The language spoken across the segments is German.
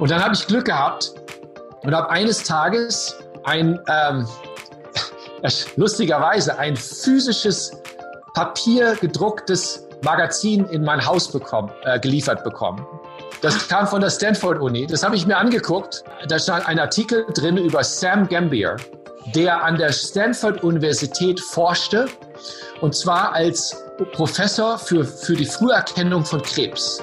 Und dann habe ich Glück gehabt und habe eines Tages ein, ähm, lustigerweise, ein physisches Papier gedrucktes Magazin in mein Haus bekommen, äh, geliefert bekommen. Das kam von der Stanford Uni. Das habe ich mir angeguckt. Da stand ein Artikel drin über Sam Gambier, der an der Stanford Universität forschte, und zwar als Professor für, für die Früherkennung von Krebs.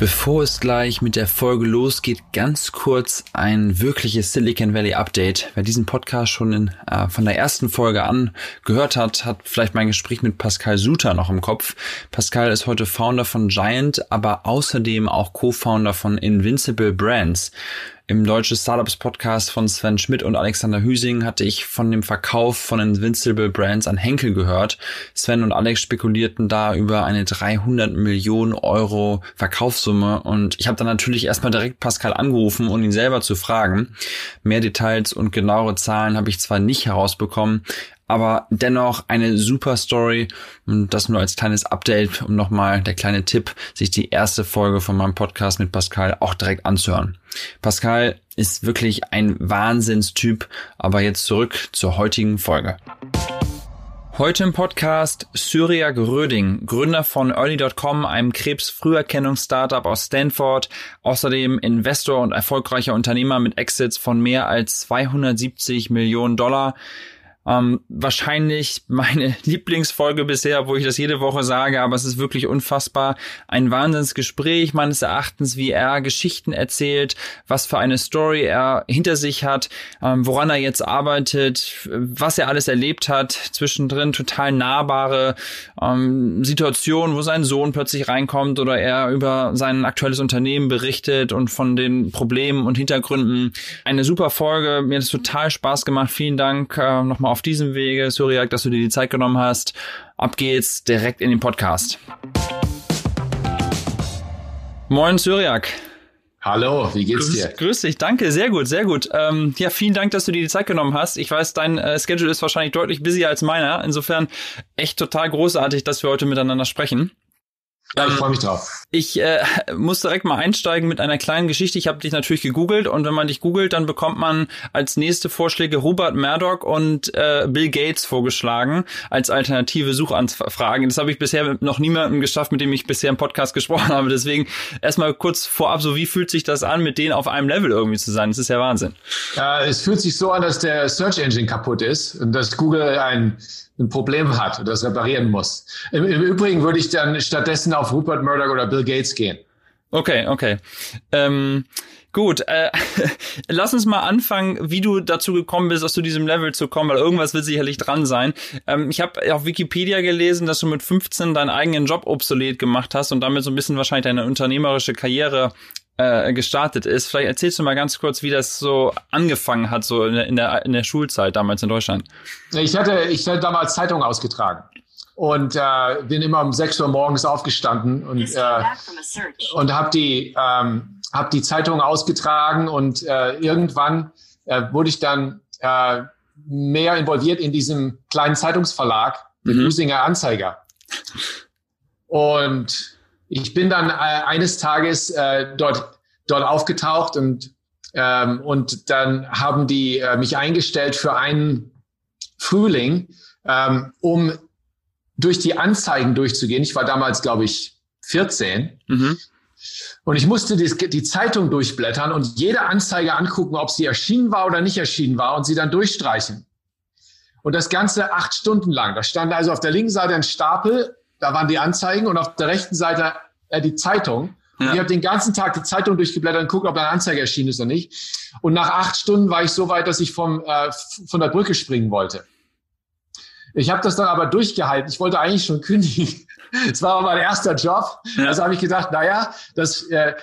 Bevor es gleich mit der Folge losgeht, ganz kurz ein wirkliches Silicon Valley Update. Wer diesen Podcast schon in, äh, von der ersten Folge an gehört hat, hat vielleicht mein Gespräch mit Pascal Suter noch im Kopf. Pascal ist heute Founder von Giant, aber außerdem auch Co-Founder von Invincible Brands. Im Deutsche Startups Podcast von Sven Schmidt und Alexander Hüsing hatte ich von dem Verkauf von Invincible Brands an Henkel gehört. Sven und Alex spekulierten da über eine 300 Millionen Euro Verkaufssumme und ich habe dann natürlich erstmal direkt Pascal angerufen, um ihn selber zu fragen. Mehr Details und genauere Zahlen habe ich zwar nicht herausbekommen, aber dennoch eine super Story und das nur als kleines Update, um nochmal der kleine Tipp, sich die erste Folge von meinem Podcast mit Pascal auch direkt anzuhören. Pascal ist wirklich ein Wahnsinnstyp, aber jetzt zurück zur heutigen Folge. Heute im Podcast Syriak Röding, Gründer von Early.com, einem Krebsfrüherkennungs-Startup aus Stanford, außerdem Investor und erfolgreicher Unternehmer mit Exits von mehr als 270 Millionen Dollar. Ähm, wahrscheinlich meine Lieblingsfolge bisher, wo ich das jede Woche sage, aber es ist wirklich unfassbar. Ein Wahnsinnsgespräch meines Erachtens, wie er Geschichten erzählt, was für eine Story er hinter sich hat, ähm, woran er jetzt arbeitet, was er alles erlebt hat. Zwischendrin total nahbare ähm, Situationen, wo sein Sohn plötzlich reinkommt oder er über sein aktuelles Unternehmen berichtet und von den Problemen und Hintergründen. Eine super Folge. Mir hat es total Spaß gemacht. Vielen Dank äh, nochmal auf diesem Wege, Syriak, dass du dir die Zeit genommen hast. Ab geht's direkt in den Podcast. Moin, Syriak. Hallo, wie geht's dir? Grüß, dich, danke, sehr gut, sehr gut. Ähm, ja, vielen Dank, dass du dir die Zeit genommen hast. Ich weiß, dein äh, Schedule ist wahrscheinlich deutlich busier als meiner. Insofern echt total großartig, dass wir heute miteinander sprechen. Ja, ich freue mich drauf. Ich äh, muss direkt mal einsteigen mit einer kleinen Geschichte. Ich habe dich natürlich gegoogelt und wenn man dich googelt, dann bekommt man als nächste Vorschläge Robert Murdoch und äh, Bill Gates vorgeschlagen als alternative Suchanfragen. Das habe ich bisher noch niemandem geschafft, mit dem ich bisher im Podcast gesprochen habe. Deswegen erstmal kurz vorab, so wie fühlt sich das an, mit denen auf einem Level irgendwie zu sein? Das ist ja Wahnsinn. Ja, es fühlt sich so an, dass der Search Engine kaputt ist und dass Google ein ein Problem hat und das reparieren muss. Im, Im, Übrigen würde ich dann stattdessen auf Rupert Murdoch oder Bill Gates gehen. Okay, okay. Ähm, gut, äh, lass uns mal anfangen, wie du dazu gekommen bist, aus zu diesem Level zu kommen, weil irgendwas wird sicherlich dran sein. Ähm, ich habe auf Wikipedia gelesen, dass du mit 15 deinen eigenen Job obsolet gemacht hast und damit so ein bisschen wahrscheinlich deine unternehmerische Karriere äh, gestartet ist. Vielleicht erzählst du mal ganz kurz, wie das so angefangen hat, so in der, in der, in der Schulzeit damals in Deutschland. Ich hatte, ich hatte damals Zeitungen ausgetragen und äh, bin immer um 6 Uhr morgens aufgestanden und, äh, und habe die, ähm, hab die Zeitung ausgetragen und äh, irgendwann äh, wurde ich dann äh, mehr involviert in diesem kleinen Zeitungsverlag, den mhm. Usinger Anzeiger. Und ich bin dann äh, eines Tages äh, dort, dort aufgetaucht und, ähm, und dann haben die äh, mich eingestellt für einen Frühling, ähm, um durch die Anzeigen durchzugehen. Ich war damals, glaube ich, 14. Mhm. Und ich musste die, die, Zeitung durchblättern und jede Anzeige angucken, ob sie erschienen war oder nicht erschienen war und sie dann durchstreichen. Und das Ganze acht Stunden lang. Da stand also auf der linken Seite ein Stapel da waren die Anzeigen und auf der rechten Seite äh, die Zeitung. Ja. Ich habe den ganzen Tag die Zeitung durchgeblättert und guckt, ob da eine Anzeige erschienen ist oder nicht. Und nach acht Stunden war ich so weit, dass ich vom, äh, von der Brücke springen wollte. Ich habe das dann aber durchgehalten. Ich wollte eigentlich schon kündigen. Es war aber mein erster Job. Ja. Also habe ich gedacht, naja, das, äh,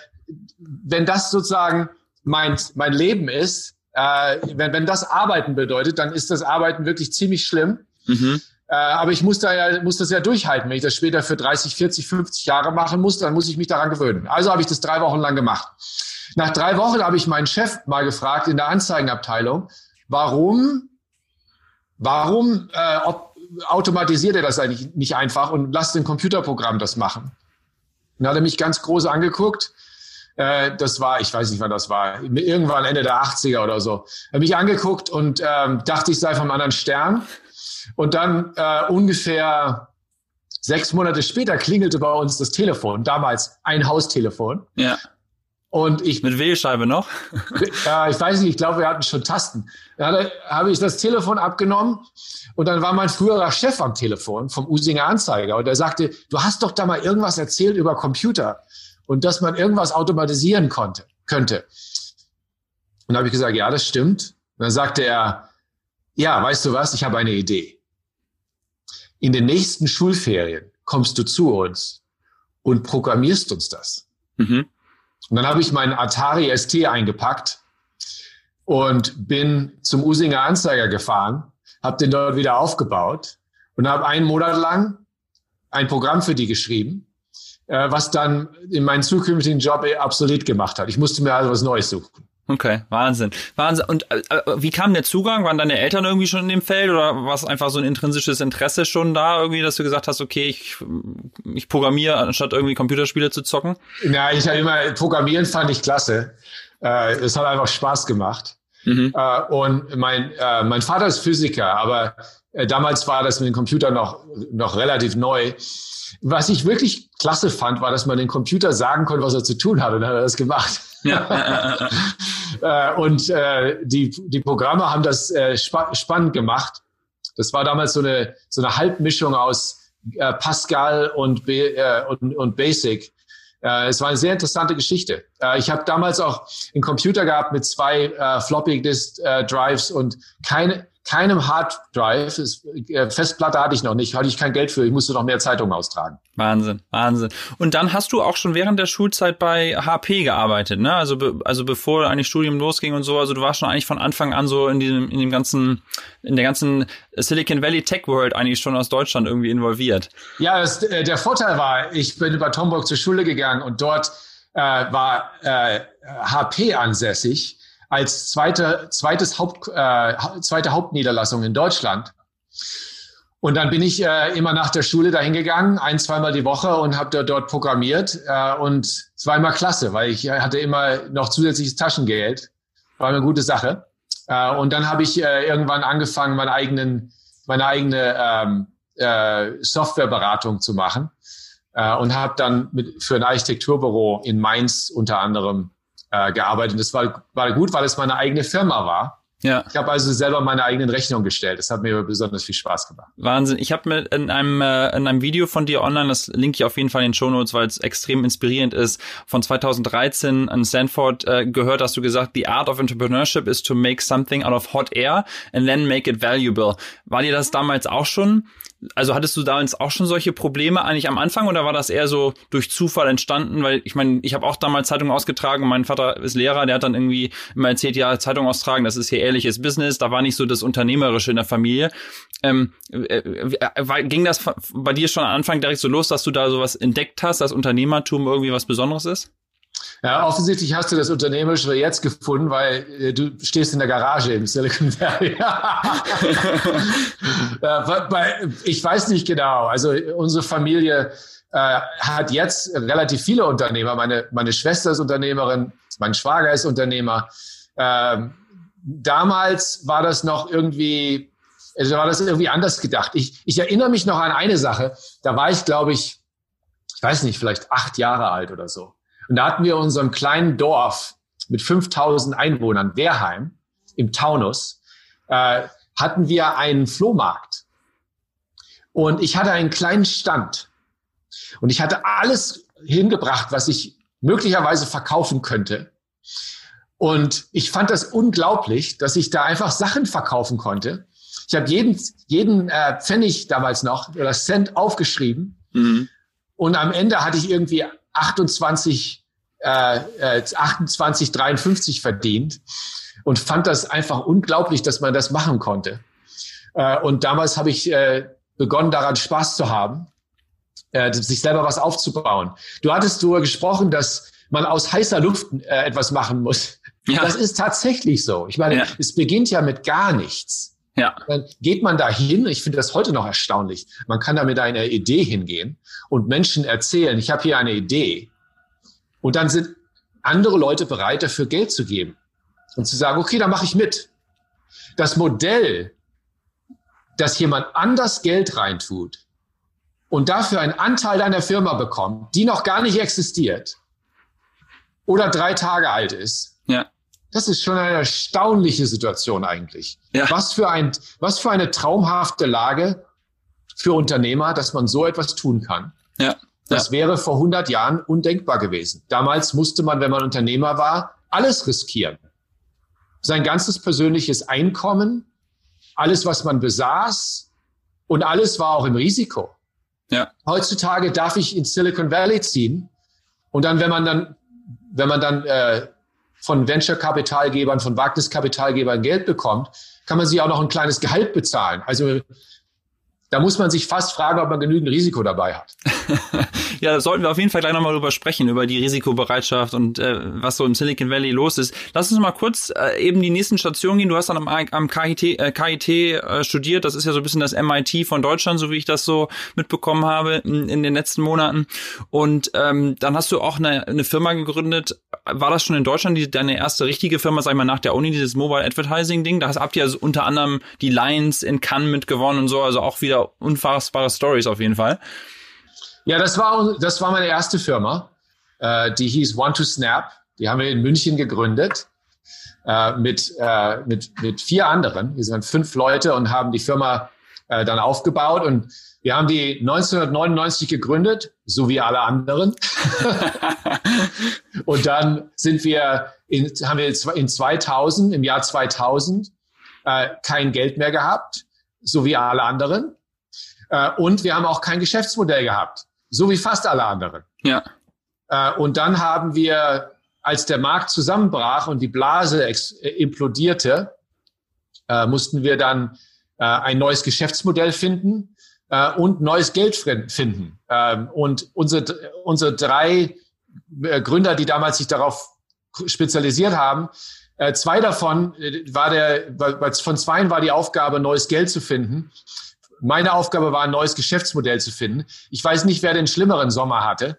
wenn das sozusagen mein, mein Leben ist, äh, wenn, wenn das Arbeiten bedeutet, dann ist das Arbeiten wirklich ziemlich schlimm. Mhm. Äh, aber ich muss, da ja, muss das ja durchhalten. Wenn ich das später für 30, 40, 50 Jahre machen muss, dann muss ich mich daran gewöhnen. Also habe ich das drei Wochen lang gemacht. Nach drei Wochen habe ich meinen Chef mal gefragt in der Anzeigenabteilung, warum, warum äh, ob, automatisiert er das eigentlich nicht einfach und lasst ein Computerprogramm das machen. Dann hat er mich ganz groß angeguckt. Äh, das war, ich weiß nicht, wann das war, irgendwann Ende der 80er oder so. Er hat mich angeguckt und ähm, dachte, ich sei vom anderen Stern. Und dann äh, ungefähr sechs Monate später klingelte bei uns das Telefon, damals ein Haustelefon. Ja. Und ich. Mit Wählscheibe noch? äh, ich weiß nicht, ich glaube, wir hatten schon Tasten. Da habe ich das Telefon abgenommen und dann war mein früherer Chef am Telefon vom Usinger Anzeiger und er sagte, du hast doch da mal irgendwas erzählt über Computer und dass man irgendwas automatisieren konnte, könnte. Und da habe ich gesagt, ja, das stimmt. Und dann sagte er, ja, weißt du was, ich habe eine Idee. In den nächsten Schulferien kommst du zu uns und programmierst uns das. Mhm. Und dann habe ich meinen Atari ST eingepackt und bin zum Usinger Anzeiger gefahren, habe den dort wieder aufgebaut und habe einen Monat lang ein Programm für die geschrieben, äh, was dann in meinen zukünftigen Job obsolet gemacht hat. Ich musste mir also was Neues suchen. Okay, Wahnsinn. Wahnsinn. Und äh, äh, wie kam der Zugang? Waren deine Eltern irgendwie schon in dem Feld oder war es einfach so ein intrinsisches Interesse schon da, irgendwie, dass du gesagt hast, okay, ich, ich programmiere, anstatt irgendwie Computerspiele zu zocken? Ja, ich habe immer, Programmieren fand ich klasse. Äh, es hat einfach Spaß gemacht. Mhm. Äh, und mein, äh, mein Vater ist Physiker, aber äh, damals war das mit dem Computer noch, noch relativ neu. Was ich wirklich klasse fand, war, dass man den Computer sagen konnte, was er zu tun hat, und dann hat er das gemacht. Ja. Äh, und äh, die, die Programme haben das äh, spa spannend gemacht. Das war damals so eine, so eine Halbmischung aus äh, Pascal und, B, äh, und, und Basic. Äh, es war eine sehr interessante Geschichte. Äh, ich habe damals auch einen Computer gehabt mit zwei äh, Floppy Disk äh, Drives und keine, keinem Hard Drive. Äh, Festplatte hatte ich noch nicht, hatte ich kein Geld für. Ich musste noch mehr Zeitungen austragen. Wahnsinn, Wahnsinn. Und dann hast du auch schon während der Schulzeit bei HP gearbeitet, ne? Also, be also bevor eigentlich Studium losging und so. Also du warst schon eigentlich von Anfang an so in diesem, in dem ganzen, in der ganzen Silicon Valley Tech World eigentlich schon aus Deutschland irgendwie involviert. Ja, das, äh, der Vorteil war, ich bin über Tomburg zur Schule gegangen und dort äh, war äh, HP ansässig als zweite, zweites Haupt, äh, zweite Hauptniederlassung in Deutschland. Und dann bin ich äh, immer nach der Schule dahin gegangen, ein, zweimal die Woche und habe dort, dort programmiert. Äh, und es war immer klasse, weil ich hatte immer noch zusätzliches Taschengeld. War eine gute Sache. Äh, und dann habe ich äh, irgendwann angefangen, meine, eigenen, meine eigene ähm, äh, Softwareberatung zu machen. Äh, und habe dann mit, für ein Architekturbüro in Mainz unter anderem äh, gearbeitet. Das war, war gut, weil es meine eigene Firma war. Ja. Ich habe also selber meine eigenen Rechnungen gestellt. Das hat mir besonders viel Spaß gemacht. Wahnsinn. Ich habe mir in einem äh, in einem Video von dir online, das link ich auf jeden Fall in den Show Notes, weil es extrem inspirierend ist, von 2013 an Stanford äh, gehört, hast du gesagt, the art of entrepreneurship is to make something out of hot air and then make it valuable. War dir das damals auch schon also hattest du damals auch schon solche Probleme eigentlich am Anfang oder war das eher so durch Zufall entstanden? Weil ich meine, ich habe auch damals Zeitungen ausgetragen. Mein Vater ist Lehrer, der hat dann irgendwie immer erzählt, ja, Zeitung austragen, das ist hier ehrliches Business. Da war nicht so das Unternehmerische in der Familie. Ähm, äh, äh, ging das bei dir schon am Anfang direkt so los, dass du da sowas entdeckt hast, dass Unternehmertum irgendwie was Besonderes ist? Ja, offensichtlich hast du das Unternehmerische jetzt gefunden, weil äh, du stehst in der Garage im Silicon Valley. ich weiß nicht genau. Also unsere Familie äh, hat jetzt relativ viele Unternehmer. Meine, meine Schwester ist Unternehmerin, mein Schwager ist Unternehmer. Ähm, damals war das noch irgendwie, also war das irgendwie anders gedacht. Ich, ich erinnere mich noch an eine Sache. Da war ich, glaube ich, ich weiß nicht, vielleicht acht Jahre alt oder so. Und da hatten wir in unserem kleinen Dorf mit 5000 Einwohnern, Wehrheim, im Taunus, äh, hatten wir einen Flohmarkt. Und ich hatte einen kleinen Stand. Und ich hatte alles hingebracht, was ich möglicherweise verkaufen könnte. Und ich fand das unglaublich, dass ich da einfach Sachen verkaufen konnte. Ich habe jeden, jeden äh, Pfennig damals noch oder Cent aufgeschrieben. Mhm. Und am Ende hatte ich irgendwie 28, äh, 28, äh, 53 verdient und fand das einfach unglaublich, dass man das machen konnte. Äh, und damals habe ich äh, begonnen daran Spaß zu haben, äh, sich selber was aufzubauen. Du hattest darüber gesprochen, dass man aus heißer Luft äh, etwas machen muss. Ja. Das ist tatsächlich so. Ich meine, ja. es beginnt ja mit gar nichts. Ja. Dann geht man da hin, ich finde das heute noch erstaunlich. Man kann da mit einer Idee hingehen und Menschen erzählen, ich habe hier eine Idee. Und dann sind andere Leute bereit, dafür Geld zu geben und zu sagen, okay, da mache ich mit. Das Modell, dass jemand anders Geld reintut und dafür einen Anteil deiner Firma bekommt, die noch gar nicht existiert oder drei Tage alt ist, ja. Das ist schon eine erstaunliche Situation eigentlich. Ja. Was, für ein, was für eine traumhafte Lage für Unternehmer, dass man so etwas tun kann. Ja. Das ja. wäre vor 100 Jahren undenkbar gewesen. Damals musste man, wenn man Unternehmer war, alles riskieren. Sein ganzes persönliches Einkommen, alles, was man besaß und alles war auch im Risiko. Ja. Heutzutage darf ich in Silicon Valley ziehen und dann, wenn man dann, wenn man dann äh, von Venture-Kapitalgebern, von Wagniskapitalgebern Geld bekommt, kann man sich auch noch ein kleines Gehalt bezahlen. Also da muss man sich fast fragen, ob man genügend Risiko dabei hat. ja, da sollten wir auf jeden Fall gleich nochmal drüber sprechen, über die Risikobereitschaft und äh, was so im Silicon Valley los ist. Lass uns mal kurz äh, eben die nächsten Stationen gehen. Du hast dann am, am KIT, äh, KIT äh, studiert. Das ist ja so ein bisschen das MIT von Deutschland, so wie ich das so mitbekommen habe in, in den letzten Monaten. Und ähm, dann hast du auch eine, eine Firma gegründet. War das schon in Deutschland die, deine erste richtige Firma, sag ich mal, nach der Uni, dieses Mobile Advertising Ding? Da habt ihr also unter anderem die Lions in Cannes mitgewonnen und so, also auch wieder wieder unfassbare Stories auf jeden Fall. Ja, das war, das war meine erste Firma. Äh, die hieß One to Snap. Die haben wir in München gegründet äh, mit, äh, mit, mit vier anderen. Wir sind fünf Leute und haben die Firma äh, dann aufgebaut. Und wir haben die 1999 gegründet, so wie alle anderen. und dann sind wir in, haben wir in 2000, im Jahr 2000, äh, kein Geld mehr gehabt, so wie alle anderen. Äh, und wir haben auch kein Geschäftsmodell gehabt, so wie fast alle anderen. Ja. Äh, und dann haben wir, als der Markt zusammenbrach und die Blase äh, implodierte, mussten wir dann ein neues Geschäftsmodell finden und neues Geld finden. Ähm, und unsere, unsere drei Gründer, die damals sich darauf spezialisiert haben, zwei davon war der, von zweien war die Aufgabe, neues Geld zu finden. Meine Aufgabe war, ein neues Geschäftsmodell zu finden. Ich weiß nicht, wer den schlimmeren Sommer hatte.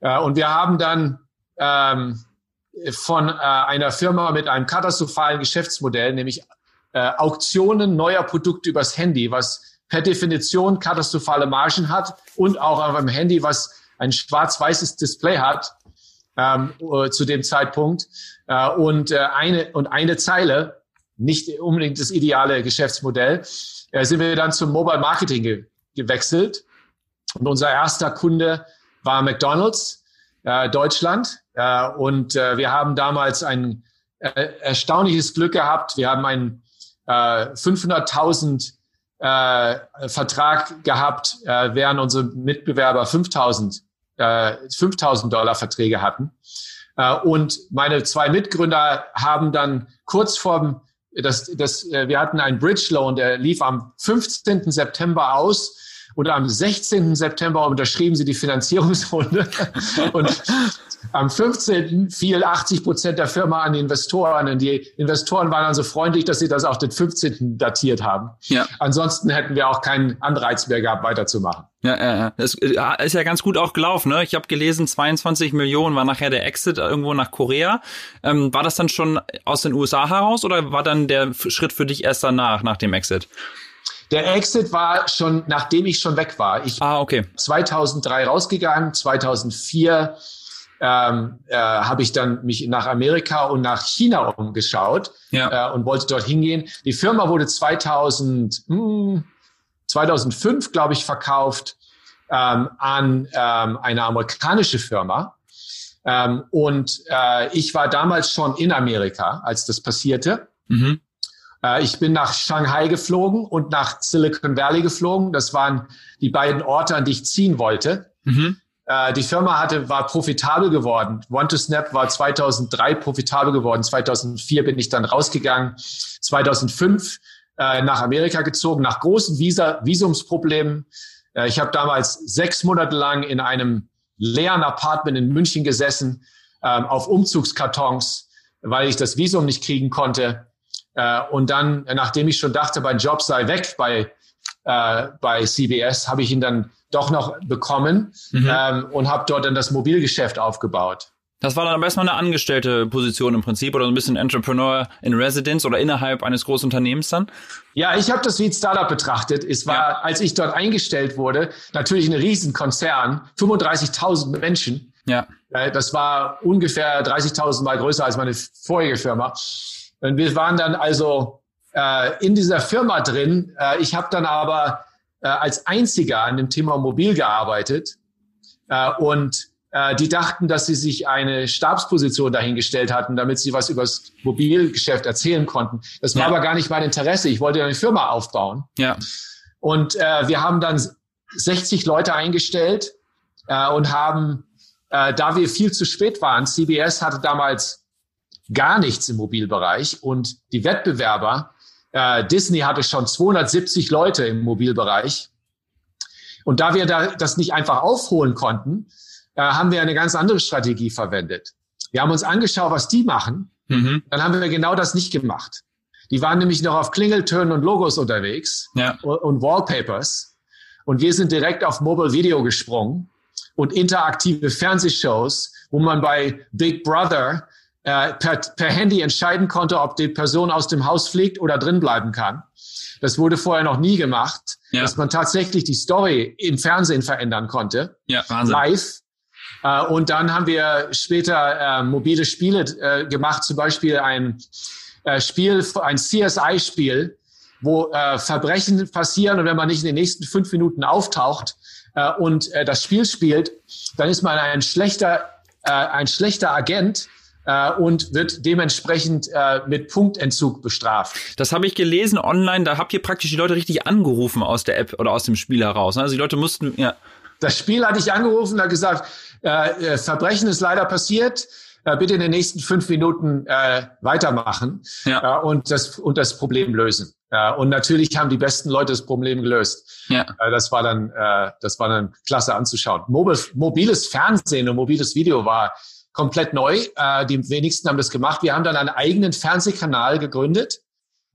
Äh, und wir haben dann ähm, von äh, einer Firma mit einem katastrophalen Geschäftsmodell, nämlich äh, Auktionen neuer Produkte übers Handy, was per Definition katastrophale Margen hat und auch auf einem Handy, was ein schwarz-weißes Display hat ähm, zu dem Zeitpunkt äh, und äh, eine und eine Zeile, nicht unbedingt das ideale Geschäftsmodell äh, sind wir dann zum Mobile Marketing ge gewechselt. Und unser erster Kunde war McDonald's äh, Deutschland. Äh, und äh, wir haben damals ein äh, erstaunliches Glück gehabt. Wir haben einen äh, 500.000 äh, Vertrag gehabt, äh, während unsere Mitbewerber 5.000 äh, 5.000 Dollar Verträge hatten. Äh, und meine zwei Mitgründer haben dann kurz vorm das, das, äh, wir hatten einen Bridge Loan, der lief am 15. September aus und am 16. September unterschrieben sie die Finanzierungsrunde. und am 15. fiel 80 Prozent der Firma an die Investoren. Und die Investoren waren dann so freundlich, dass sie das auf den 15. datiert haben. Ja. Ansonsten hätten wir auch keinen Anreiz mehr gehabt, weiterzumachen. Ja, ja, ja. Das äh, ist ja ganz gut auch gelaufen. Ne? Ich habe gelesen, 22 Millionen war nachher der Exit irgendwo nach Korea. Ähm, war das dann schon aus den USA heraus oder war dann der Schritt für dich erst danach, nach dem Exit? Der Exit war schon, nachdem ich schon weg war. Ich ah, okay. 2003 rausgegangen, 2004 ähm, äh, habe ich dann mich nach Amerika und nach China umgeschaut ja. äh, und wollte dort hingehen. Die Firma wurde 2000, hm, 2005, glaube ich, verkauft ähm, an ähm, eine amerikanische Firma. Ähm, und äh, ich war damals schon in Amerika, als das passierte. Mhm. Äh, ich bin nach Shanghai geflogen und nach Silicon Valley geflogen. Das waren die beiden Orte, an die ich ziehen wollte. Mhm. Äh, die Firma hatte, war profitabel geworden. One to Snap war 2003 profitabel geworden. 2004 bin ich dann rausgegangen. 2005 äh, nach Amerika gezogen, nach großen Visa, Visumsproblemen. Ich habe damals sechs Monate lang in einem leeren Apartment in München gesessen, ähm, auf Umzugskartons, weil ich das Visum nicht kriegen konnte. Äh, und dann, nachdem ich schon dachte, mein Job sei weg bei, äh, bei CBS, habe ich ihn dann doch noch bekommen mhm. ähm, und habe dort dann das Mobilgeschäft aufgebaut. Das war dann aber erstmal eine angestellte Position im Prinzip oder so ein bisschen Entrepreneur in Residence oder innerhalb eines Großunternehmens dann? Ja, ich habe das wie ein Startup betrachtet. Es war, ja. als ich dort eingestellt wurde, natürlich ein Riesenkonzern, 35.000 Menschen. Ja. Äh, das war ungefähr 30.000 Mal größer als meine vorige Firma. Und wir waren dann also äh, in dieser Firma drin. Äh, ich habe dann aber äh, als einziger an dem Thema Mobil gearbeitet äh, und äh, die dachten, dass sie sich eine Stabsposition dahingestellt hatten, damit sie was über das Mobilgeschäft erzählen konnten. Das war ja. aber gar nicht mein Interesse. Ich wollte eine Firma aufbauen. Ja. Und äh, wir haben dann 60 Leute eingestellt äh, und haben, äh, da wir viel zu spät waren, CBS hatte damals gar nichts im Mobilbereich und die Wettbewerber, äh, Disney hatte schon 270 Leute im Mobilbereich. Und da wir da, das nicht einfach aufholen konnten, äh, haben wir eine ganz andere Strategie verwendet. Wir haben uns angeschaut, was die machen. Mhm. Dann haben wir genau das nicht gemacht. Die waren nämlich noch auf Klingeltönen und Logos unterwegs ja. und, und Wallpapers. Und wir sind direkt auf Mobile Video gesprungen und interaktive Fernsehshows, wo man bei Big Brother äh, per, per Handy entscheiden konnte, ob die Person aus dem Haus fliegt oder drin bleiben kann. Das wurde vorher noch nie gemacht, ja. dass man tatsächlich die Story im Fernsehen verändern konnte. Ja, Wahnsinn. Live. Äh, und dann haben wir später äh, mobile Spiele äh, gemacht, zum Beispiel ein äh, Spiel, ein CSI-Spiel, wo äh, Verbrechen passieren und wenn man nicht in den nächsten fünf Minuten auftaucht äh, und äh, das Spiel spielt, dann ist man ein schlechter, äh, ein schlechter Agent äh, und wird dementsprechend äh, mit Punktentzug bestraft. Das habe ich gelesen online, da habt ihr praktisch die Leute richtig angerufen aus der App oder aus dem Spiel heraus. Ne? Also die Leute mussten, ja. Das Spiel hatte ich angerufen, hat gesagt, äh, äh, Verbrechen ist leider passiert. Äh, bitte in den nächsten fünf Minuten äh, weitermachen ja. äh, und, das, und das Problem lösen. Äh, und natürlich haben die besten Leute das Problem gelöst. Ja. Äh, das war dann, äh, das war dann klasse anzuschauen. Mobil, mobiles Fernsehen und mobiles Video war komplett neu. Äh, die wenigsten haben das gemacht. Wir haben dann einen eigenen Fernsehkanal gegründet,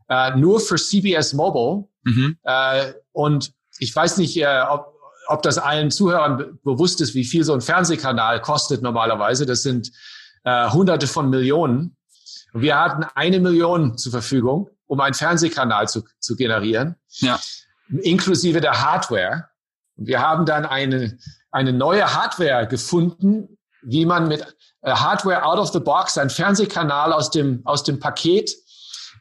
äh, nur für CBS Mobile. Mhm. Äh, und ich weiß nicht, äh, ob ob das allen Zuhörern bewusst ist, wie viel so ein Fernsehkanal kostet normalerweise. Das sind äh, Hunderte von Millionen. Wir hatten eine Million zur Verfügung, um einen Fernsehkanal zu, zu generieren, ja. inklusive der Hardware. Und wir haben dann eine, eine neue Hardware gefunden, wie man mit äh, Hardware out of the box, ein Fernsehkanal aus dem, aus dem Paket,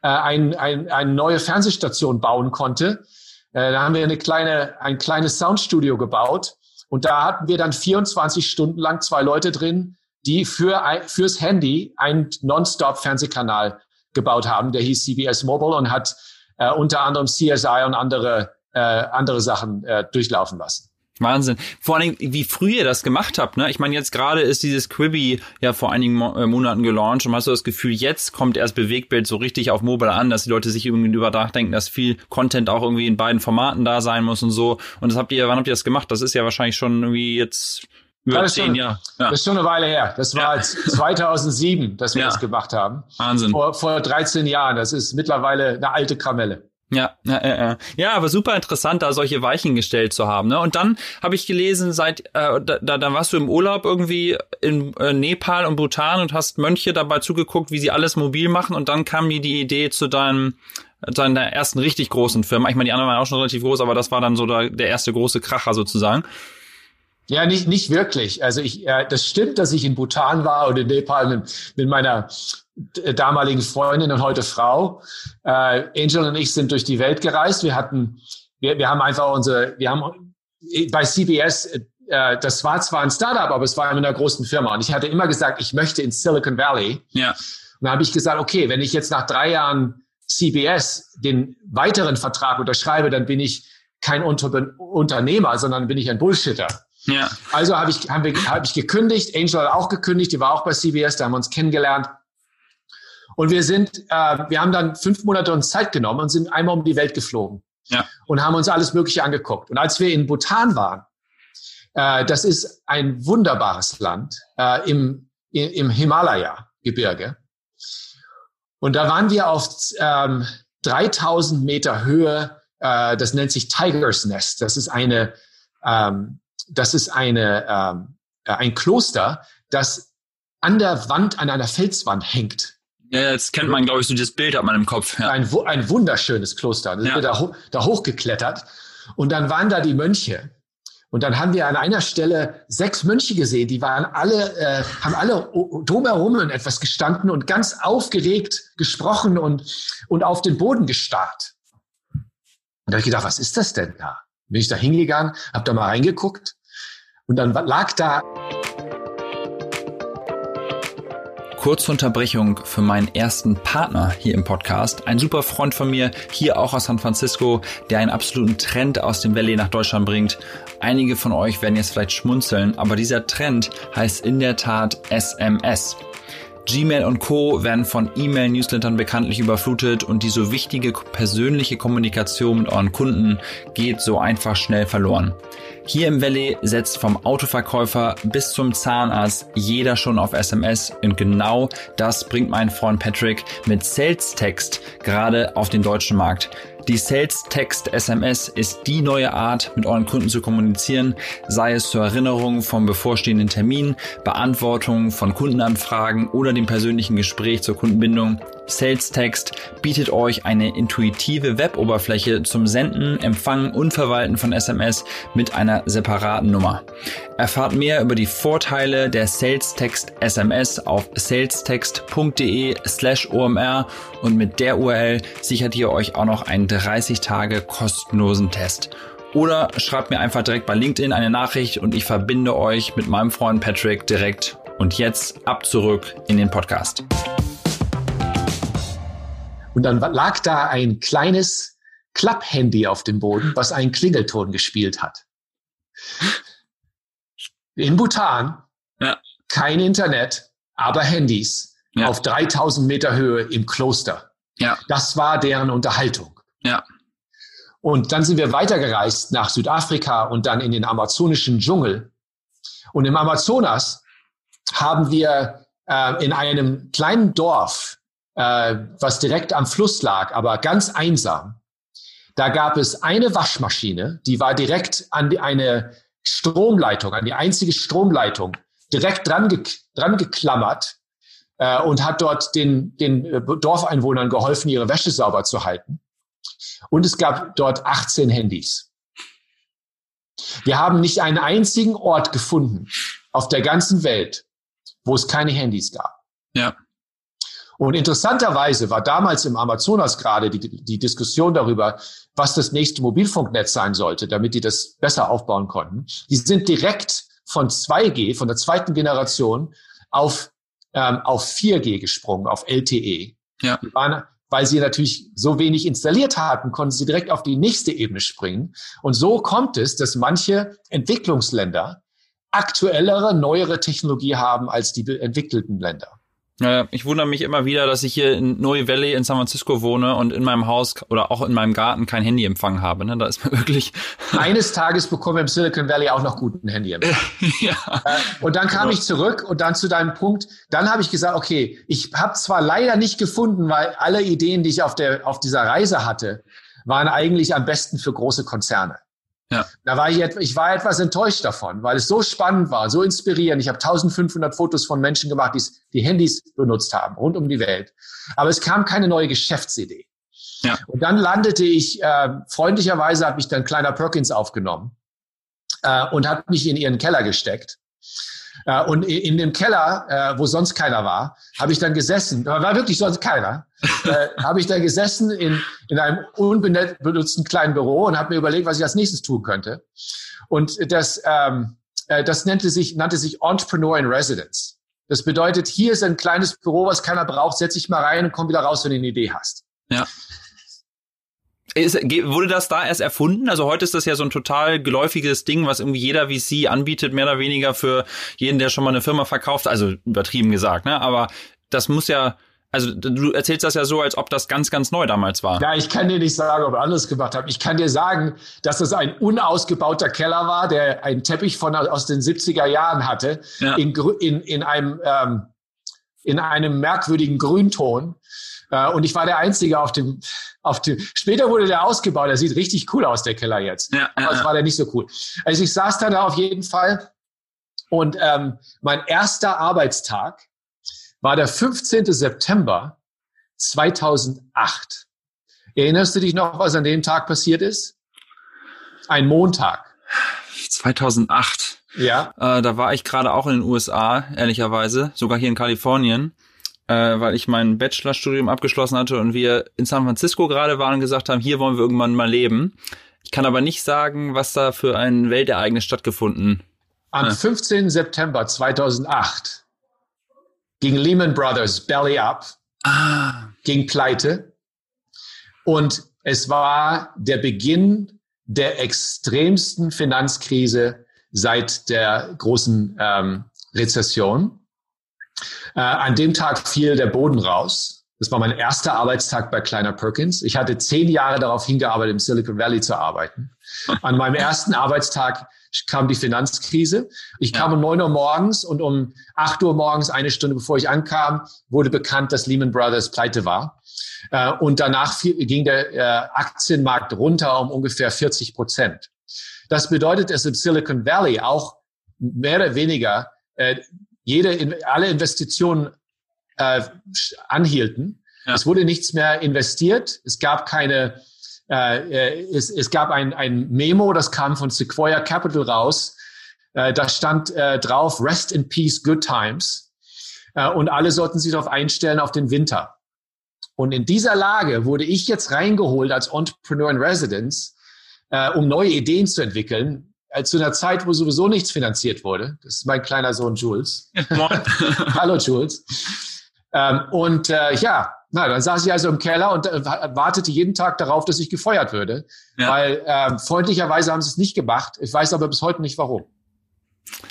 äh, ein, ein, eine neue Fernsehstation bauen konnte äh, da haben wir eine kleine, ein kleines Soundstudio gebaut und da hatten wir dann 24 Stunden lang zwei Leute drin, die für fürs Handy einen Nonstop-Fernsehkanal gebaut haben. Der hieß CBS Mobile und hat äh, unter anderem CSI und andere äh, andere Sachen äh, durchlaufen lassen. Wahnsinn. Vor allen Dingen, wie früh ihr das gemacht habt, ne? Ich meine, jetzt gerade ist dieses Quibi ja vor einigen Mo äh, Monaten gelauncht und hast du das Gefühl, jetzt kommt erst Bewegtbild so richtig auf Mobile an, dass die Leute sich irgendwie über nachdenken, dass viel Content auch irgendwie in beiden Formaten da sein muss und so. Und das habt ihr, wann habt ihr das gemacht? Das ist ja wahrscheinlich schon irgendwie jetzt über zehn Jahre. Ja. Das ist schon eine Weile her. Das war ja. 2007, dass wir ja. das gemacht haben. Wahnsinn. Vor, vor 13 Jahren. Das ist mittlerweile eine alte Kamelle. Ja, ja, ja, ja, aber super interessant, da solche Weichen gestellt zu haben. Ne? Und dann habe ich gelesen, seit äh, da, da warst du im Urlaub irgendwie in äh, Nepal und Bhutan und hast Mönche dabei zugeguckt, wie sie alles mobil machen. Und dann kam mir die Idee zu deinem deiner ersten richtig großen Firma. Ich meine, die anderen waren auch schon relativ groß, aber das war dann so der, der erste große Kracher sozusagen. Ja, nicht, nicht wirklich. Also ich, äh, das stimmt, dass ich in Bhutan war und in Nepal mit, mit meiner damaligen Freundin und heute Frau. Äh, Angel und ich sind durch die Welt gereist. Wir hatten, wir, wir haben einfach unsere, wir haben bei CBS, äh, das war zwar ein Startup, aber es war in einer großen Firma. Und ich hatte immer gesagt, ich möchte in Silicon Valley. Ja. Und dann habe ich gesagt, okay, wenn ich jetzt nach drei Jahren CBS den weiteren Vertrag unterschreibe, dann bin ich kein Unter Unternehmer, sondern bin ich ein Bullshitter. Ja. Also habe ich, haben wir, hab ich gekündigt. Angel hat auch gekündigt, die war auch bei CBS, da haben wir uns kennengelernt. Und wir sind, äh, wir haben dann fünf Monate uns Zeit genommen und sind einmal um die Welt geflogen. Ja. Und haben uns alles Mögliche angeguckt. Und als wir in Bhutan waren, äh, das ist ein wunderbares Land äh, im, im Himalaya-Gebirge. Und da waren wir auf ähm, 3000 Meter Höhe. Äh, das nennt sich Tiger's Nest. Das ist eine, ähm, das ist eine, ähm, äh, ein Kloster, das an der Wand, an einer Felswand hängt. Ja, jetzt kennt man, glaube ich, so dieses Bild hat man im Kopf. Ja. Ein, ein wunderschönes Kloster. Da sind ja. wir da, da hochgeklettert. Und dann waren da die Mönche. Und dann haben wir an einer Stelle sechs Mönche gesehen, die waren alle, äh, haben alle drumherum in etwas gestanden und ganz aufgeregt gesprochen und, und auf den Boden gestarrt. Und da habe ich gedacht, was ist das denn da? Bin ich da hingegangen, habe da mal reingeguckt und dann lag da Kurze Unterbrechung für meinen ersten Partner hier im Podcast. Ein super Freund von mir, hier auch aus San Francisco, der einen absoluten Trend aus dem Valley nach Deutschland bringt. Einige von euch werden jetzt vielleicht schmunzeln, aber dieser Trend heißt in der Tat SMS. Gmail und Co. werden von E-Mail-Newslettern bekanntlich überflutet und die so wichtige persönliche Kommunikation mit euren Kunden geht so einfach schnell verloren. Hier im Valley setzt vom Autoverkäufer bis zum Zahnarzt jeder schon auf SMS und genau das bringt mein Freund Patrick mit Sales Text gerade auf den deutschen Markt. Die Sales Text SMS ist die neue Art, mit euren Kunden zu kommunizieren, sei es zur Erinnerung vom bevorstehenden Termin, Beantwortung von Kundenanfragen oder dem persönlichen Gespräch zur Kundenbindung. Sales Text bietet euch eine intuitive Weboberfläche zum Senden, Empfangen und Verwalten von SMS mit einer separaten Nummer. Erfahrt mehr über die Vorteile der Sales Text SMS auf salestext.de slash OMR und mit der URL sichert ihr euch auch noch einen 30 Tage kostenlosen Test. Oder schreibt mir einfach direkt bei LinkedIn eine Nachricht und ich verbinde euch mit meinem Freund Patrick direkt. Und jetzt ab zurück in den Podcast. Und dann lag da ein kleines Klapphandy auf dem Boden, was einen Klingelton gespielt hat. In Bhutan, ja. kein Internet, aber Handys ja. auf 3000 Meter Höhe im Kloster. Ja. Das war deren Unterhaltung. Ja. Und dann sind wir weitergereist nach Südafrika und dann in den amazonischen Dschungel. Und im Amazonas haben wir äh, in einem kleinen Dorf äh, was direkt am Fluss lag, aber ganz einsam. Da gab es eine Waschmaschine, die war direkt an die, eine Stromleitung, an die einzige Stromleitung, direkt dran, ge dran geklammert äh, und hat dort den, den äh, Dorfeinwohnern geholfen, ihre Wäsche sauber zu halten. Und es gab dort 18 Handys. Wir haben nicht einen einzigen Ort gefunden auf der ganzen Welt, wo es keine Handys gab. Ja. Und interessanterweise war damals im Amazonas gerade die, die Diskussion darüber, was das nächste Mobilfunknetz sein sollte, damit die das besser aufbauen konnten. Die sind direkt von 2G, von der zweiten Generation, auf, ähm, auf 4G gesprungen, auf LTE. Ja. Die waren, weil sie natürlich so wenig installiert hatten, konnten sie direkt auf die nächste Ebene springen. Und so kommt es, dass manche Entwicklungsländer aktuellere, neuere Technologie haben als die entwickelten Länder. Ja, ich wundere mich immer wieder, dass ich hier in Noe Valley in San Francisco wohne und in meinem Haus oder auch in meinem Garten kein Handyempfang habe. Ne? Da ist man wirklich. Eines Tages bekommen wir im Silicon Valley auch noch guten Handyempfang. ja. Äh, und dann kam ja. ich zurück und dann zu deinem Punkt. Dann habe ich gesagt, okay, ich habe zwar leider nicht gefunden, weil alle Ideen, die ich auf der auf dieser Reise hatte, waren eigentlich am besten für große Konzerne. Ja. Da war ich, ich war etwas enttäuscht davon, weil es so spannend war, so inspirierend. Ich habe 1500 Fotos von Menschen gemacht, die die Handys benutzt haben, rund um die Welt. Aber es kam keine neue Geschäftsidee. Ja. Und dann landete ich, äh, freundlicherweise hat mich dann kleiner Perkins aufgenommen äh, und hat mich in ihren Keller gesteckt. Äh, und in dem Keller, äh, wo sonst keiner war, habe ich dann gesessen, da war wirklich sonst keiner, äh, habe ich dann gesessen in, in einem unbenutzten kleinen Büro und habe mir überlegt, was ich als nächstes tun könnte. Und das, ähm, äh, das nannte sich, nannte sich Entrepreneur in Residence. Das bedeutet, hier ist ein kleines Büro, was keiner braucht, setz dich mal rein und komm wieder raus, wenn du eine Idee hast. Ja. Ist, wurde das da erst erfunden? Also heute ist das ja so ein total geläufiges Ding, was irgendwie jeder VC anbietet, mehr oder weniger für jeden, der schon mal eine Firma verkauft. Also übertrieben gesagt, ne? Aber das muss ja, Also du erzählst das ja so, als ob das ganz, ganz neu damals war. Ja, ich kann dir nicht sagen, ob anderes gemacht hat. Ich kann dir sagen, dass es ein unausgebauter Keller war, der einen Teppich von aus den 70er Jahren hatte, ja. in, in, in, einem, ähm, in einem merkwürdigen Grünton. Äh, und ich war der Einzige auf dem, auf dem. Später wurde der ausgebaut. Der sieht richtig cool aus, der Keller jetzt. Ja, Aber es war der nicht so cool. Also ich saß dann da auf jeden Fall. Und ähm, mein erster Arbeitstag war der 15. September 2008. Erinnerst du dich noch, was an dem Tag passiert ist? Ein Montag. 2008. Ja. Äh, da war ich gerade auch in den USA, ehrlicherweise, sogar hier in Kalifornien, äh, weil ich mein Bachelorstudium abgeschlossen hatte und wir in San Francisco gerade waren und gesagt haben, hier wollen wir irgendwann mal leben. Ich kann aber nicht sagen, was da für ein Weltereignis stattgefunden. Am 15. September 2008 gegen Lehman Brothers Belly Up, ah. gegen Pleite. Und es war der Beginn der extremsten Finanzkrise seit der großen ähm, Rezession. Äh, an dem Tag fiel der Boden raus. Das war mein erster Arbeitstag bei Kleiner Perkins. Ich hatte zehn Jahre darauf hingearbeitet, im Silicon Valley zu arbeiten. An meinem ersten Arbeitstag kam die Finanzkrise. Ich kam um neun Uhr morgens und um acht Uhr morgens, eine Stunde bevor ich ankam, wurde bekannt, dass Lehman Brothers pleite war. Äh, und danach ging der äh, Aktienmarkt runter um ungefähr 40 Prozent. Das bedeutet, dass im Silicon Valley auch mehr oder weniger äh, jede, alle Investitionen anhielten. Ja. Es wurde nichts mehr investiert. Es gab keine äh, äh, es, es gab ein, ein Memo, das kam von Sequoia Capital raus. Äh, da stand äh, drauf, Rest in Peace, Good Times. Äh, und alle sollten sich darauf einstellen auf den Winter. Und in dieser Lage wurde ich jetzt reingeholt als Entrepreneur in Residence, äh, um neue Ideen zu entwickeln, äh, zu einer Zeit, wo sowieso nichts finanziert wurde. Das ist mein kleiner Sohn Jules. Hallo Jules. Ähm, und äh, ja, na, dann saß ich also im Keller und äh, wartete jeden Tag darauf, dass ich gefeuert würde. Ja. Weil äh, freundlicherweise haben sie es nicht gemacht. Ich weiß aber bis heute nicht warum.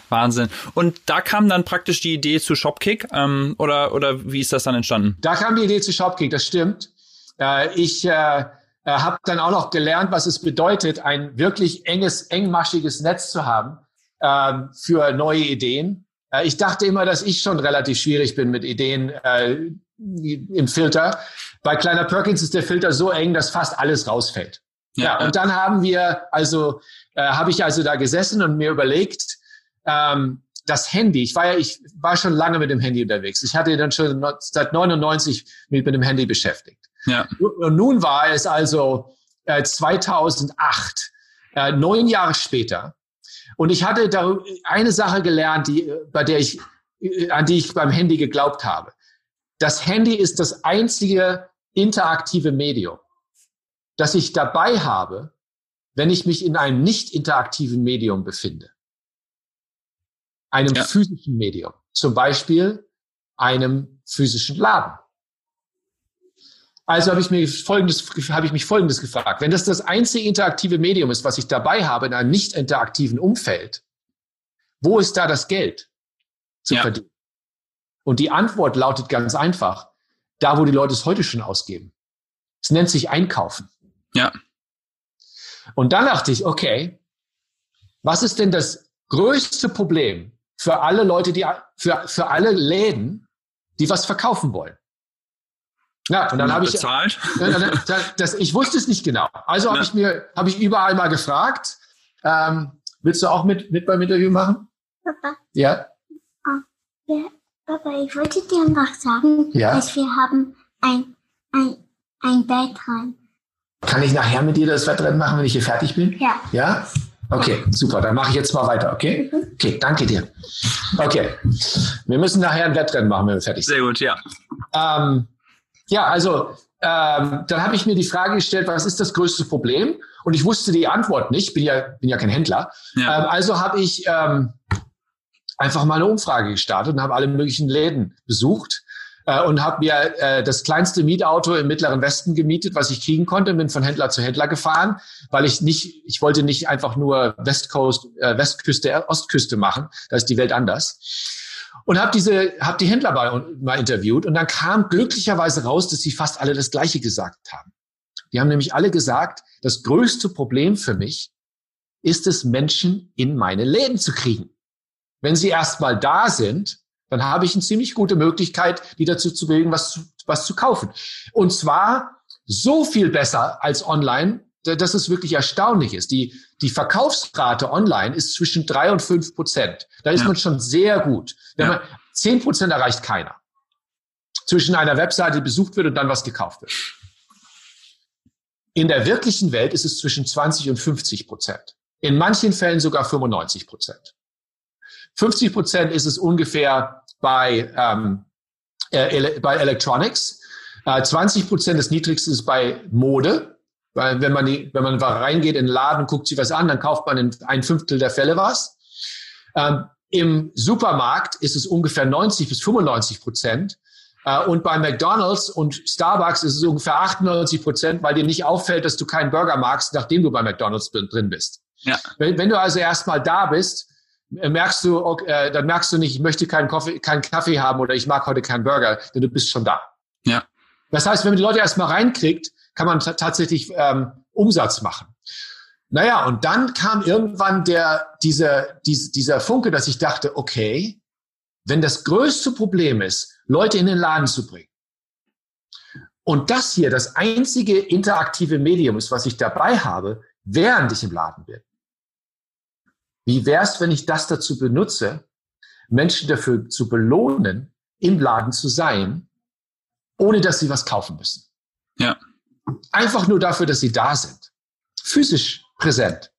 Wahnsinn. Und da kam dann praktisch die Idee zu Shopkick ähm, oder, oder wie ist das dann entstanden? Da kam die Idee zu Shopkick, das stimmt. Äh, ich äh, äh habe dann auch noch gelernt, was es bedeutet, ein wirklich enges, engmaschiges Netz zu haben äh, für neue Ideen. Äh, ich dachte immer, dass ich schon relativ schwierig bin mit Ideen äh, im Filter. Bei Kleiner Perkins ist der Filter so eng, dass fast alles rausfällt. Ja, ja und dann haben wir also, äh, habe ich also da gesessen und mir überlegt, ähm, das Handy, ich war ja, ich war schon lange mit dem Handy unterwegs. Ich hatte dann schon seit 99 mit, mit dem Handy beschäftigt. Ja. Und nun war es also äh, 2008, äh, neun Jahre später. Und ich hatte da eine Sache gelernt, die, bei der ich, an die ich beim Handy geglaubt habe. Das Handy ist das einzige interaktive Medium, das ich dabei habe, wenn ich mich in einem nicht interaktiven Medium befinde. Einem ja. physischen Medium. Zum Beispiel einem physischen Laden. Also habe ich mir folgendes, habe ich mich folgendes gefragt. Wenn das das einzige interaktive Medium ist, was ich dabei habe in einem nicht interaktiven Umfeld, wo ist da das Geld zu ja. verdienen? Und die Antwort lautet ganz einfach, da wo die Leute es heute schon ausgeben. Es nennt sich Einkaufen. Ja. Und dann dachte ich, okay, was ist denn das größte Problem für alle Leute, die, für, für alle Läden, die was verkaufen wollen? Ja, und dann habe ich, bezahlt? Das, das, ich wusste es nicht genau. Also habe ich mir, habe ich überall mal gefragt, ähm, willst du auch mit, mit beim Interview machen? Papa. Ja. Oh, ja. Papa, ich wollte dir noch sagen, ja? dass wir haben ein, ein, ein Wettrennen. Kann ich nachher mit dir das Wettrennen machen, wenn ich hier fertig bin? Ja. Ja? Okay, super. Dann mache ich jetzt mal weiter, okay? Mhm. Okay, danke dir. Okay. Wir müssen nachher ein Wettrennen machen, wenn wir fertig sind. Sehr gut, ja. Ähm, ja, also ähm, dann habe ich mir die Frage gestellt, was ist das größte Problem? Und ich wusste die Antwort nicht, bin ja, bin ja kein Händler. Ja. Ähm, also habe ich ähm, einfach mal eine Umfrage gestartet und habe alle möglichen Läden besucht äh, und habe mir äh, das kleinste Mietauto im Mittleren Westen gemietet, was ich kriegen konnte, und bin von Händler zu Händler gefahren, weil ich nicht, ich wollte nicht einfach nur West Coast, äh, Westküste, Ostküste machen, da ist die Welt anders. Und habe diese, habe die Händler mal, mal interviewt und dann kam glücklicherweise raus, dass sie fast alle das Gleiche gesagt haben. Die haben nämlich alle gesagt, das größte Problem für mich ist es, Menschen in meine Läden zu kriegen. Wenn sie erstmal da sind, dann habe ich eine ziemlich gute Möglichkeit, die dazu zu bewegen, was was zu kaufen. Und zwar so viel besser als online, dass es wirklich erstaunlich ist. Die, die Verkaufsrate online ist zwischen drei und fünf Prozent. Da ist ja. man schon sehr gut. Wenn ja. man zehn Prozent erreicht keiner. Zwischen einer Webseite, die besucht wird und dann was gekauft wird. In der wirklichen Welt ist es zwischen 20 und 50 Prozent. In manchen Fällen sogar 95 Prozent. 50 Prozent ist es ungefähr bei, ähm, äh, bei Electronics. Äh, 20 Prozent des niedrigsten ist bei Mode. Weil wenn man, die, wenn man reingeht in den Laden, guckt sich was an, dann kauft man in ein Fünftel der Fälle was. Ähm, Im Supermarkt ist es ungefähr 90 bis 95 Prozent. Äh, und bei McDonald's und Starbucks ist es ungefähr 98 Prozent, weil dir nicht auffällt, dass du keinen Burger magst, nachdem du bei McDonald's drin bist. Ja. Wenn, wenn du also erstmal da bist, äh, merkst du, okay, äh, dann merkst du nicht, ich möchte keinen Kaffee, keinen Kaffee haben oder ich mag heute keinen Burger, denn du bist schon da. Ja. Das heißt, wenn man die Leute erstmal reinkriegt, kann man tatsächlich ähm, Umsatz machen. Naja, und dann kam irgendwann der, dieser, dieser, dieser Funke, dass ich dachte, okay, wenn das größte Problem ist, Leute in den Laden zu bringen, und das hier das einzige interaktive Medium ist, was ich dabei habe, während ich im Laden bin, wie wäre es, wenn ich das dazu benutze, Menschen dafür zu belohnen, im Laden zu sein, ohne dass sie was kaufen müssen? Ja. Einfach nur dafür, dass sie da sind. Physisch präsent.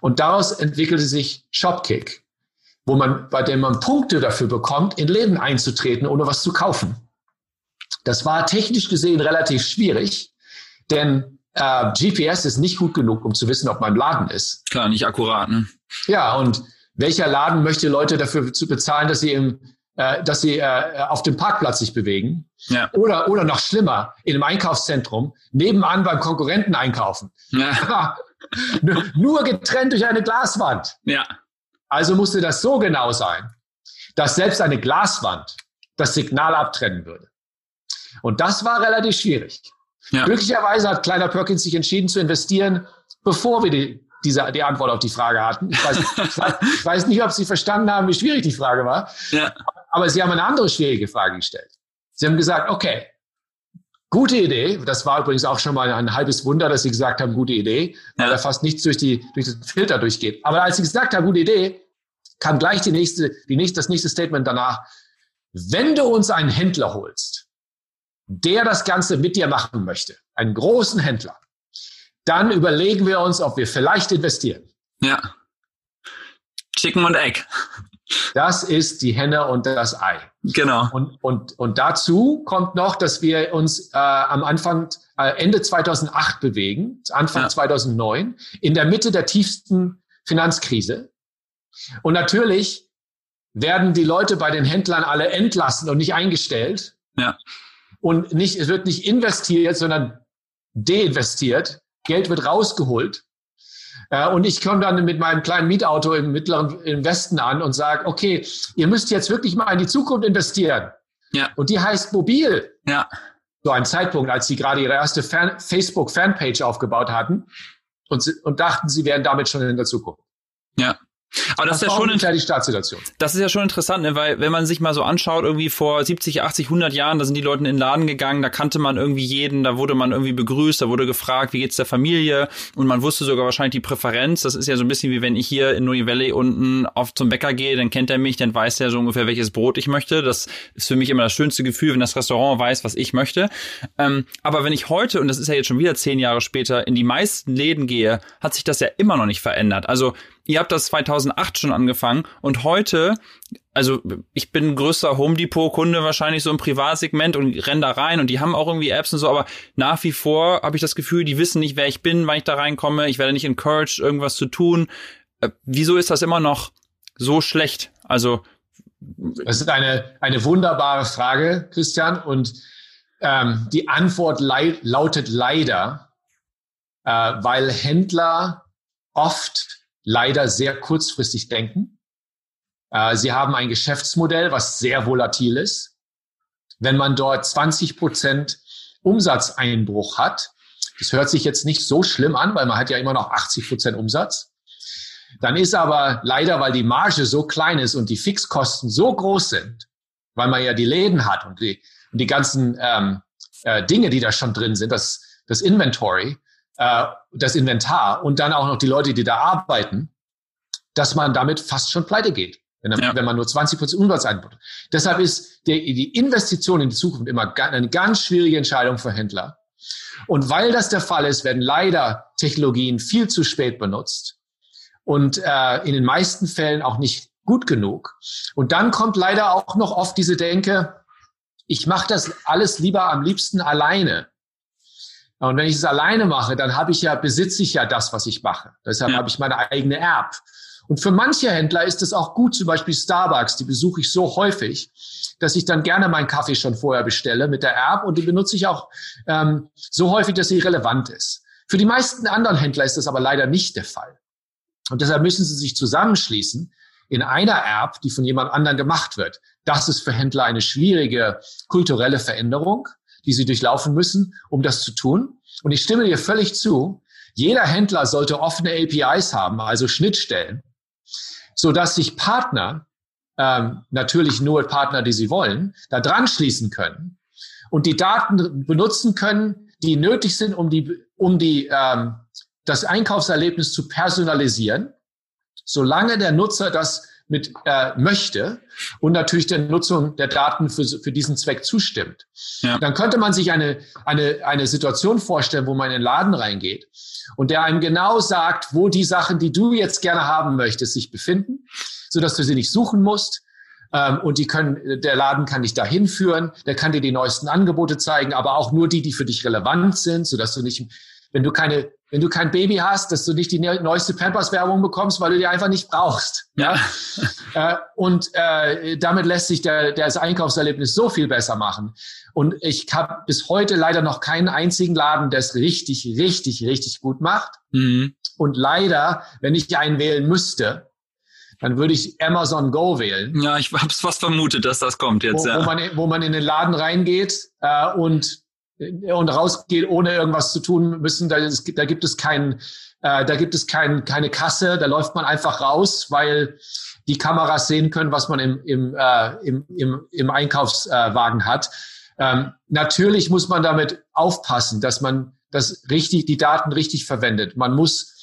Und daraus entwickelte sich Shopkick, wo man, bei dem man Punkte dafür bekommt, in Läden einzutreten, ohne was zu kaufen. Das war technisch gesehen relativ schwierig, denn äh, GPS ist nicht gut genug, um zu wissen, ob man im Laden ist. Klar, nicht akkurat. Ne? Ja, und welcher Laden möchte Leute dafür zu bezahlen, dass sie im äh, dass sie äh, auf dem Parkplatz sich bewegen. Ja. Oder, oder noch schlimmer, in einem Einkaufszentrum, nebenan beim Konkurrenten einkaufen. Ja. Nur getrennt durch eine Glaswand. Ja. Also musste das so genau sein, dass selbst eine Glaswand das Signal abtrennen würde. Und das war relativ schwierig. Ja. Glücklicherweise hat Kleiner Perkins sich entschieden zu investieren, bevor wir die, diese, die Antwort auf die Frage hatten. Ich weiß, ich weiß, ich weiß nicht, ob Sie verstanden haben, wie schwierig die Frage war. Ja. Aber Sie haben eine andere schwierige Frage gestellt. Sie haben gesagt, okay, gute Idee. Das war übrigens auch schon mal ein halbes Wunder, dass Sie gesagt haben, gute Idee, weil ja. da fast nichts durch, die, durch den Filter durchgeht. Aber als Sie gesagt haben, gute Idee, kam gleich die nächste, die nächste, das nächste Statement danach. Wenn du uns einen Händler holst, der das Ganze mit dir machen möchte, einen großen Händler, dann überlegen wir uns, ob wir vielleicht investieren. Ja. Chicken und Egg. Das ist die Henne und das Ei. Genau. Und, und, und dazu kommt noch, dass wir uns äh, am Anfang, äh, Ende 2008 bewegen, Anfang ja. 2009, in der Mitte der tiefsten Finanzkrise. Und natürlich werden die Leute bei den Händlern alle entlassen und nicht eingestellt. Ja. Und nicht, es wird nicht investiert, sondern deinvestiert. Geld wird rausgeholt. Äh, und ich komme dann mit meinem kleinen Mietauto im mittleren im Westen an und sage, okay, ihr müsst jetzt wirklich mal in die Zukunft investieren. Ja. Und die heißt mobil. Ja. So ein Zeitpunkt, als sie gerade ihre erste Facebook-Fanpage aufgebaut hatten und, und dachten, sie wären damit schon in der Zukunft. Ja. Aber das, das ist ja schon die Startsituation. Das ist ja schon interessant, ne? weil wenn man sich mal so anschaut, irgendwie vor 70, 80, 100 Jahren, da sind die Leute in den Laden gegangen, da kannte man irgendwie jeden, da wurde man irgendwie begrüßt, da wurde gefragt, wie geht's der Familie und man wusste sogar wahrscheinlich die Präferenz. Das ist ja so ein bisschen wie wenn ich hier in New Valley unten auf zum Bäcker gehe, dann kennt er mich, dann weiß er so ungefähr, welches Brot ich möchte. Das ist für mich immer das schönste Gefühl, wenn das Restaurant weiß, was ich möchte. Ähm, aber wenn ich heute, und das ist ja jetzt schon wieder zehn Jahre später, in die meisten Läden gehe, hat sich das ja immer noch nicht verändert. Also ihr habt das 2008 schon angefangen und heute, also ich bin größter Home Depot Kunde wahrscheinlich so im Privatsegment und renn da rein und die haben auch irgendwie Apps und so, aber nach wie vor habe ich das Gefühl, die wissen nicht, wer ich bin, wann ich da reinkomme, ich werde nicht encouraged, irgendwas zu tun. Äh, wieso ist das immer noch so schlecht? Also das ist eine, eine wunderbare Frage, Christian. Und ähm, die Antwort lei lautet leider, äh, weil Händler oft leider sehr kurzfristig denken Äh, sie haben ein Geschäftsmodell, was sehr volatil ist. Wenn man dort 20 Prozent Umsatzeinbruch hat, das hört sich jetzt nicht so schlimm an, weil man hat ja immer noch 80 Prozent Umsatz. Dann ist aber leider, weil die Marge so klein ist und die Fixkosten so groß sind, weil man ja die Läden hat und die, und die ganzen ähm, äh, Dinge, die da schon drin sind, das, das Inventory, äh, das Inventar und dann auch noch die Leute, die da arbeiten, dass man damit fast schon pleite geht, wenn, ja. wenn man nur 20 Prozent Umsatz einbaut. Deshalb ist der, die Investition in die Zukunft immer eine ganz schwierige Entscheidung für Händler. Und weil das der Fall ist, werden leider Technologien viel zu spät benutzt und äh, in den meisten Fällen auch nicht gut genug. Und dann kommt leider auch noch oft diese Denke, ich mache das alles lieber am liebsten alleine. Und wenn ich es alleine mache, dann habe ich ja, besitze ich ja das, was ich mache. Deshalb ja. habe ich meine eigene App. Und für manche Händler ist es auch gut, zum Beispiel Starbucks, die besuche ich so häufig, dass ich dann gerne meinen Kaffee schon vorher bestelle mit der App und die benutze ich auch ähm, so häufig, dass sie relevant ist. Für die meisten anderen Händler ist das aber leider nicht der Fall. Und deshalb müssen sie sich zusammenschließen in einer App, die von jemand anderen gemacht wird. Das ist für Händler eine schwierige kulturelle Veränderung, die sie durchlaufen müssen, um das zu tun. Und ich stimme dir völlig zu. Jeder Händler sollte offene APIs haben, also Schnittstellen, so dass sich Partner, ähm, natürlich nur Partner, die sie wollen, da dran schließen können und die Daten benutzen können, die nötig sind, um die, um die, ähm, das Einkaufserlebnis zu personalisieren, solange der Nutzer das mit äh, möchte und natürlich der Nutzung der Daten für, für diesen Zweck zustimmt. Ja. Dann könnte man sich eine, eine, eine Situation vorstellen, wo man in den Laden reingeht und der einem genau sagt, wo die Sachen, die du jetzt gerne haben möchtest, sich befinden, so dass du sie nicht suchen musst. Ähm, und die können, der Laden kann dich dahin führen, der kann dir die neuesten Angebote zeigen, aber auch nur die, die für dich relevant sind, so dass du nicht, wenn du keine wenn du kein Baby hast, dass du nicht die neueste Pampers-Werbung bekommst, weil du die einfach nicht brauchst. Ja. äh, und äh, damit lässt sich der, der das Einkaufserlebnis so viel besser machen. Und ich habe bis heute leider noch keinen einzigen Laden, der es richtig, richtig, richtig gut macht. Mhm. Und leider, wenn ich einen wählen müsste, dann würde ich Amazon Go wählen. Ja, ich habe es fast vermutet, dass das kommt jetzt. Wo, ja. wo, man, wo man in den Laden reingeht äh, und und rausgeht, ohne irgendwas zu tun müssen. Da, ist, da gibt es kein, äh, da gibt es kein, keine Kasse. Da läuft man einfach raus, weil die Kameras sehen können, was man im, im, äh, im, im, im Einkaufswagen hat. Ähm, natürlich muss man damit aufpassen, dass man das richtig, die Daten richtig verwendet. Man muss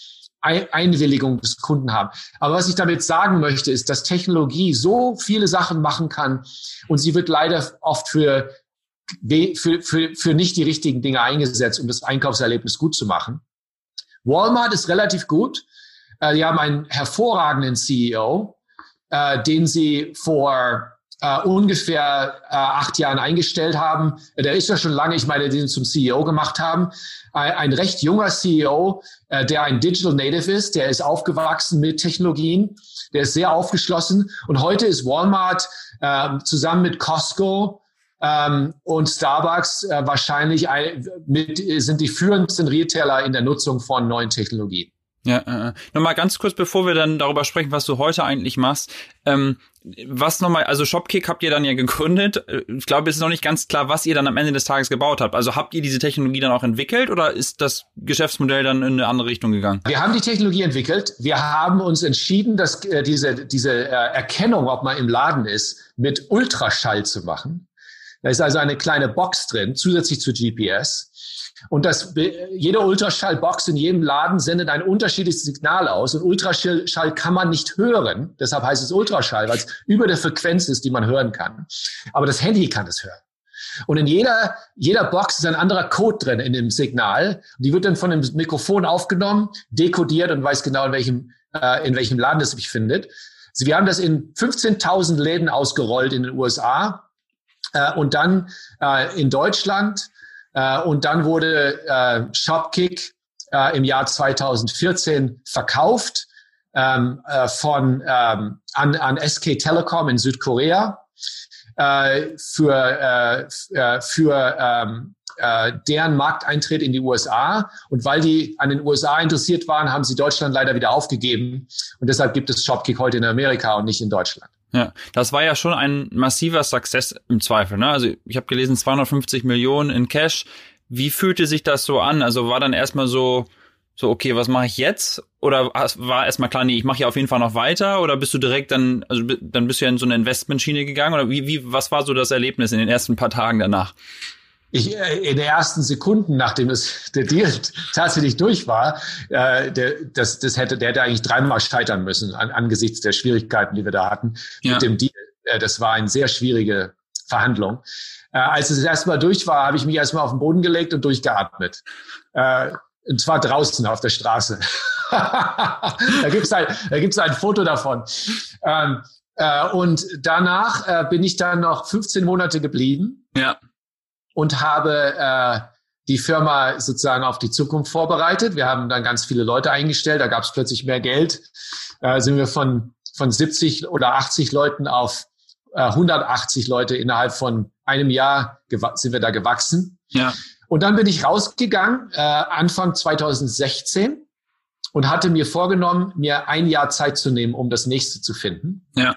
Einwilligung des Kunden haben. Aber was ich damit sagen möchte, ist, dass Technologie so viele Sachen machen kann und sie wird leider oft für für, für, für nicht die richtigen Dinge eingesetzt, um das Einkaufserlebnis gut zu machen. Walmart ist relativ gut. Äh, die haben einen hervorragenden CEO, äh, den sie vor äh, ungefähr äh, acht Jahren eingestellt haben. Der ist ja schon lange, ich meine, den zum CEO gemacht haben. Ein, ein recht junger CEO, äh, der ein Digital Native ist, der ist aufgewachsen mit Technologien, der ist sehr aufgeschlossen. Und heute ist Walmart äh, zusammen mit Costco und Starbucks äh, wahrscheinlich ein, mit, sind die führendsten Retailer in der Nutzung von neuen Technologien. Ja, äh, nochmal ganz kurz, bevor wir dann darüber sprechen, was du heute eigentlich machst. Ähm, was nochmal, also Shopkick habt ihr dann ja gegründet. Äh, ich glaube, es ist noch nicht ganz klar, was ihr dann am Ende des Tages gebaut habt. Also habt ihr diese Technologie dann auch entwickelt oder ist das Geschäftsmodell dann in eine andere Richtung gegangen? Wir haben die Technologie entwickelt. Wir haben uns entschieden, dass äh, diese, diese äh, Erkennung, ob man im Laden ist, mit Ultraschall zu machen. Da ist also eine kleine Box drin, zusätzlich zu GPS. Und das, jede Ultraschallbox in jedem Laden sendet ein unterschiedliches Signal aus. Und Ultraschall kann man nicht hören. Deshalb heißt es Ultraschall, weil es über der Frequenz ist, die man hören kann. Aber das Handy kann es hören. Und in jeder, jeder Box ist ein anderer Code drin in dem Signal. Die wird dann von dem Mikrofon aufgenommen, dekodiert und weiß genau, in welchem, äh, in welchem Laden es sich findet. Wir haben das in 15.000 Läden ausgerollt in den USA und dann äh, in Deutschland. Äh, und dann wurde äh, Shopkick äh, im Jahr 2014 verkauft ähm, äh, von ähm, an, an SK Telecom in Südkorea äh, für, äh, äh, für ähm, äh, deren Markteintritt in die USA. Und weil die an den USA interessiert waren, haben sie Deutschland leider wieder aufgegeben. Und deshalb gibt es Shopkick heute in Amerika und nicht in Deutschland. Ja, das war ja schon ein massiver Success im Zweifel. Ne? Also ich habe gelesen 250 Millionen in Cash. Wie fühlte sich das so an? Also war dann erstmal so, so okay, was mache ich jetzt? Oder war erstmal klar, nee, ich mache ja auf jeden Fall noch weiter? Oder bist du direkt dann, also dann bist du ja in so eine Investmentschiene gegangen? Oder wie, wie, was war so das Erlebnis in den ersten paar Tagen danach? Ich äh, in den ersten Sekunden, nachdem es der Deal tatsächlich durch war, äh, der, das, das hätte, der hätte eigentlich dreimal scheitern müssen an, angesichts der Schwierigkeiten, die wir da hatten ja. mit dem Deal. Äh, das war eine sehr schwierige Verhandlung. Äh, als es erstmal durch war, habe ich mich erstmal auf den Boden gelegt und durchgeatmet. Äh, und zwar draußen auf der Straße. da gibt's ein, da gibt's ein Foto davon. Ähm, äh, und danach äh, bin ich dann noch 15 Monate geblieben. Ja und habe äh, die Firma sozusagen auf die Zukunft vorbereitet. Wir haben dann ganz viele Leute eingestellt, da gab es plötzlich mehr Geld. Äh, sind wir von, von 70 oder 80 Leuten auf äh, 180 Leute innerhalb von einem Jahr sind wir da gewachsen. Ja. Und dann bin ich rausgegangen, äh, Anfang 2016 und hatte mir vorgenommen, mir ein Jahr Zeit zu nehmen, um das nächste zu finden. Ja.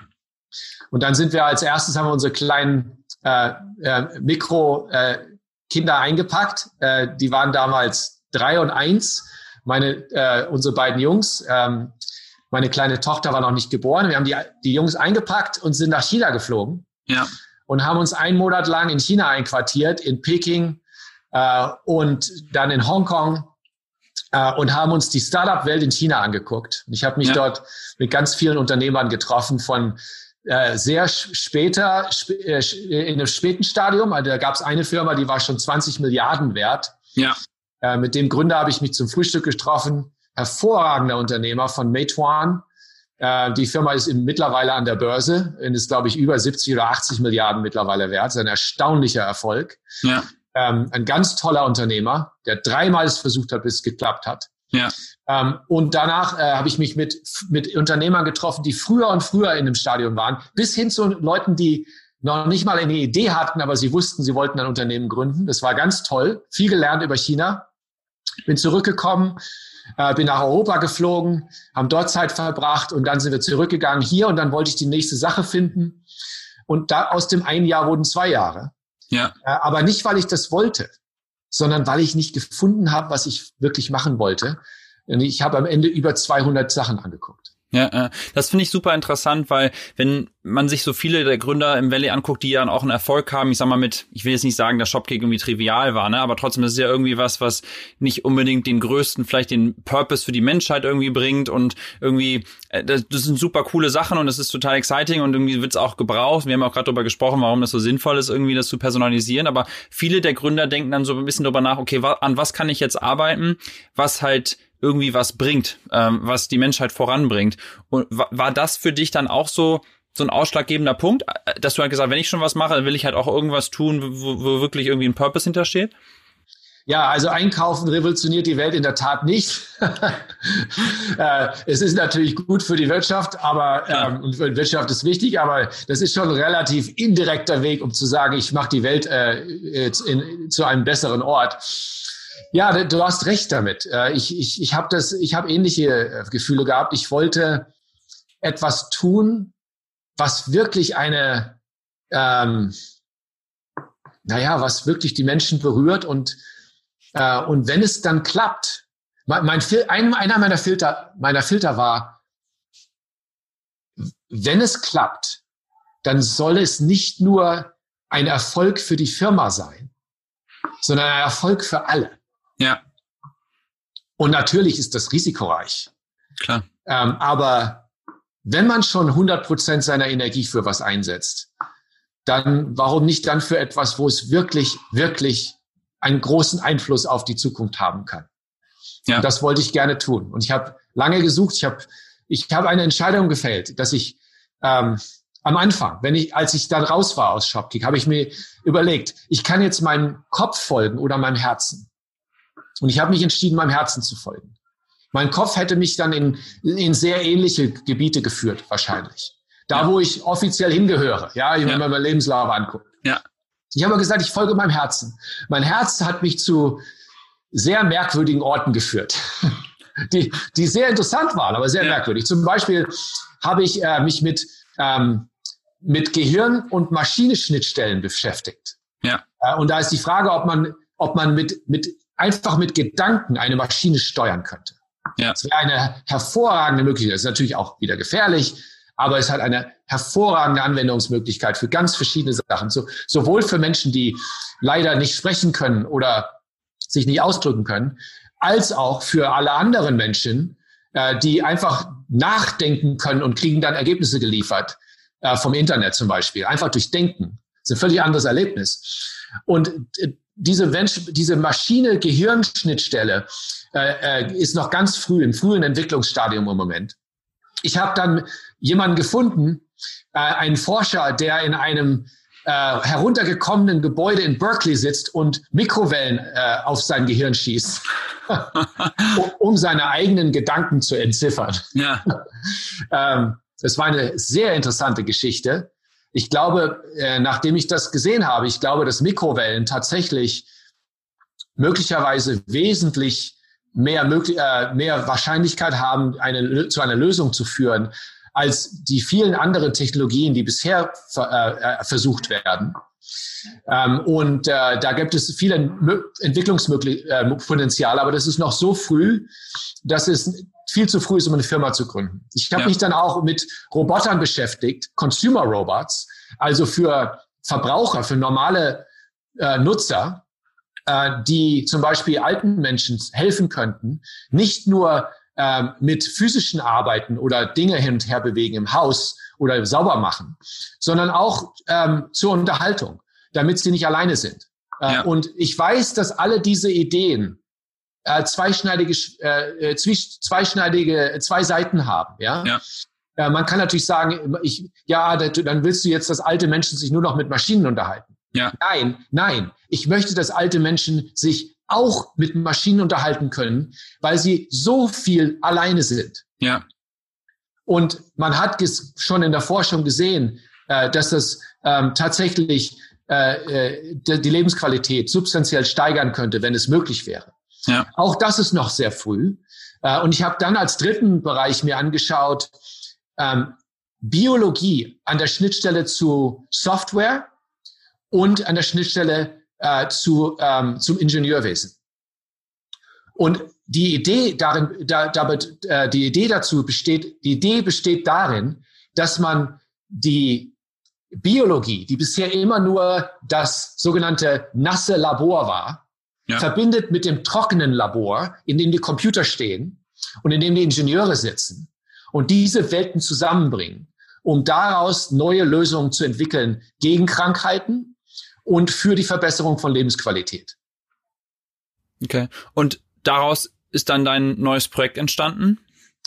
Und dann sind wir als erstes haben wir unsere kleinen äh, äh, Mikro-Kinder äh, eingepackt. Äh, die waren damals drei und eins. Meine, äh, unsere beiden Jungs, ähm, meine kleine Tochter war noch nicht geboren. Wir haben die, die Jungs eingepackt und sind nach China geflogen. Ja. Und haben uns einen Monat lang in China einquartiert, in Peking und dann in Hongkong und haben uns die Startup-Welt in China angeguckt. Ich habe mich ja. dort mit ganz vielen Unternehmern getroffen, von sehr später, äh, in einem späten Stadium, also da gab es eine Firma, die war schon 20 Milliarden wert. Ja. Äh, mit dem Gründer habe ich mich zum Frühstück getroffen. Hervorragender Unternehmer von Meituan. Äh, die Firma ist mittlerweile an der Börse und ist, glaube ich, über 70 oder 80 Milliarden mittlerweile wert. Das ist ein erstaunlicher Erfolg. Ja. Ähm, ein ganz toller Unternehmer, der dreimal es versucht hat, bis es geklappt hat. Ja. Ähm, und danach äh, habe ich mich mit, mit Unternehmern getroffen, die früher und früher in dem Stadion waren, bis hin zu Leuten, die noch nicht mal eine Idee hatten, aber sie wussten, sie wollten ein Unternehmen gründen. Das war ganz toll. Viel gelernt über China. Bin zurückgekommen, äh, bin nach Europa geflogen, haben dort Zeit verbracht und dann sind wir zurückgegangen hier und dann wollte ich die nächste Sache finden. Und da aus dem einen Jahr wurden zwei Jahre. Ja. Äh, aber nicht, weil ich das wollte, sondern weil ich nicht gefunden habe, was ich wirklich machen wollte. Ich habe am Ende über 200 Sachen angeguckt. Ja, das finde ich super interessant, weil wenn man sich so viele der Gründer im Valley anguckt, die ja auch einen Erfolg haben, ich sag mal mit, ich will jetzt nicht sagen, dass Shopkick irgendwie trivial war, ne, aber trotzdem ist es ja irgendwie was, was nicht unbedingt den größten, vielleicht den Purpose für die Menschheit irgendwie bringt und irgendwie, äh, das, das sind super coole Sachen und das ist total exciting und irgendwie wird es auch gebraucht. Wir haben auch gerade darüber gesprochen, warum das so sinnvoll ist, irgendwie das zu personalisieren, aber viele der Gründer denken dann so ein bisschen darüber nach, okay, an was kann ich jetzt arbeiten, was halt irgendwie was bringt, ähm, was die Menschheit voranbringt. Und war das für dich dann auch so so ein ausschlaggebender Punkt, äh, dass du halt gesagt, wenn ich schon was mache, dann will ich halt auch irgendwas tun, wo, wo wirklich irgendwie ein Purpose hintersteht? Ja, also Einkaufen revolutioniert die Welt in der Tat nicht. äh, es ist natürlich gut für die Wirtschaft, aber ähm, und für die Wirtschaft ist wichtig, aber das ist schon ein relativ indirekter Weg, um zu sagen, ich mache die Welt äh, in, zu einem besseren Ort. Ja, du hast recht damit. Äh, ich, ich, ich habe habe ähnliche äh, Gefühle gehabt. Ich wollte etwas tun, was wirklich eine, ähm, naja, was wirklich die Menschen berührt und äh, und wenn es dann klappt, mein, mein ein, einer meiner Filter, meiner Filter war, wenn es klappt, dann soll es nicht nur ein Erfolg für die Firma sein, sondern ein Erfolg für alle. Ja. Und natürlich ist das risikoreich. Klar. Ähm, aber wenn man schon 100 Prozent seiner Energie für was einsetzt, dann warum nicht dann für etwas, wo es wirklich, wirklich einen großen Einfluss auf die Zukunft haben kann? Ja. Und das wollte ich gerne tun. Und ich habe lange gesucht. Ich habe ich habe eine Entscheidung gefällt, dass ich ähm, am Anfang, wenn ich, als ich dann raus war aus Shopkick, habe ich mir überlegt, ich kann jetzt meinem Kopf folgen oder meinem Herzen. Und ich habe mich entschieden, meinem Herzen zu folgen. Mein Kopf hätte mich dann in, in sehr ähnliche Gebiete geführt, wahrscheinlich. Da, ja. wo ich offiziell hingehöre, ja, wenn ja. man mein Lebenslauf anguckt. Ja. Ich habe gesagt, ich folge meinem Herzen. Mein Herz hat mich zu sehr merkwürdigen Orten geführt, die, die sehr interessant waren, aber sehr ja. merkwürdig. Zum Beispiel habe ich äh, mich mit ähm, mit Gehirn und Maschinenschnittstellen beschäftigt. Ja. Äh, und da ist die Frage, ob man, ob man mit, mit, einfach mit Gedanken eine Maschine steuern könnte. Ja. Das wäre eine hervorragende Möglichkeit. Das ist natürlich auch wieder gefährlich, aber es hat eine hervorragende Anwendungsmöglichkeit für ganz verschiedene Sachen. So, sowohl für Menschen, die leider nicht sprechen können oder sich nicht ausdrücken können, als auch für alle anderen Menschen, äh, die einfach nachdenken können und kriegen dann Ergebnisse geliefert äh, vom Internet zum Beispiel. Einfach durch Denken. Das ist ein völlig anderes Erlebnis. Und äh, diese, diese Maschine-Gehirn-Schnittstelle äh, äh, ist noch ganz früh, im frühen Entwicklungsstadium im Moment. Ich habe dann jemanden gefunden, äh, einen Forscher, der in einem äh, heruntergekommenen Gebäude in Berkeley sitzt und Mikrowellen äh, auf sein Gehirn schießt, um, um seine eigenen Gedanken zu entziffern. Ja. ähm, das war eine sehr interessante Geschichte. Ich glaube, äh, nachdem ich das gesehen habe, ich glaube, dass Mikrowellen tatsächlich möglicherweise wesentlich mehr, möglich, äh, mehr Wahrscheinlichkeit haben, eine, zu einer Lösung zu führen, als die vielen anderen Technologien, die bisher äh, äh, versucht werden. Ähm, und äh, da gibt es viele Entwicklungspotenziale, aber das ist noch so früh, dass es viel zu früh ist, um eine Firma zu gründen. Ich habe ja. mich dann auch mit Robotern beschäftigt, Consumer Robots, also für Verbraucher, für normale äh, Nutzer, äh, die zum Beispiel alten Menschen helfen könnten, nicht nur äh, mit physischen Arbeiten oder Dinge hin und her bewegen im Haus oder sauber machen, sondern auch ähm, zur Unterhaltung, damit sie nicht alleine sind. Äh, ja. Und ich weiß, dass alle diese Ideen äh, zweischneidige, äh, äh zweischneidige zwei Seiten haben. Ja. ja. Äh, man kann natürlich sagen, ich, ja, dann willst du jetzt, dass alte Menschen sich nur noch mit Maschinen unterhalten. Ja. Nein, nein. Ich möchte, dass alte Menschen sich auch mit Maschinen unterhalten können, weil sie so viel alleine sind. Ja. Und man hat schon in der Forschung gesehen, äh, dass das ähm, tatsächlich äh, äh die Lebensqualität substanziell steigern könnte, wenn es möglich wäre. Ja. Auch das ist noch sehr früh. Äh, und ich habe dann als dritten Bereich mir angeschaut, ähm, Biologie an der Schnittstelle zu Software und an der Schnittstelle äh, zu, ähm, zum Ingenieurwesen. Und die Idee darin, da, damit, äh, die Idee dazu besteht, die Idee besteht darin, dass man die Biologie, die bisher immer nur das sogenannte nasse Labor war, ja. verbindet mit dem trockenen Labor, in dem die Computer stehen und in dem die Ingenieure sitzen und diese Welten zusammenbringen, um daraus neue Lösungen zu entwickeln gegen Krankheiten und für die Verbesserung von Lebensqualität. Okay. Und daraus ist dann dein neues Projekt entstanden?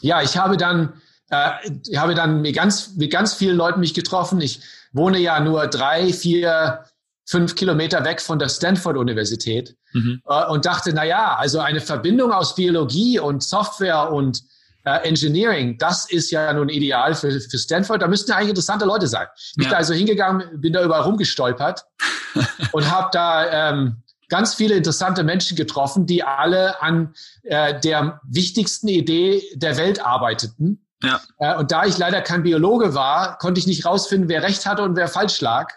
Ja, ich habe dann, äh, ich habe dann mit ganz, mit ganz vielen Leuten mich getroffen. Ich wohne ja nur drei, vier, fünf Kilometer weg von der Stanford-Universität mhm. äh, und dachte, na ja, also eine Verbindung aus Biologie und Software und äh, Engineering, das ist ja nun ideal für, für Stanford. Da müssten ja eigentlich interessante Leute sein. Ich bin da also hingegangen, bin da überall rumgestolpert und habe da ähm, ganz viele interessante Menschen getroffen, die alle an äh, der wichtigsten Idee der Welt arbeiteten. Ja. Äh, und da ich leider kein Biologe war, konnte ich nicht rausfinden, wer recht hatte und wer falsch lag.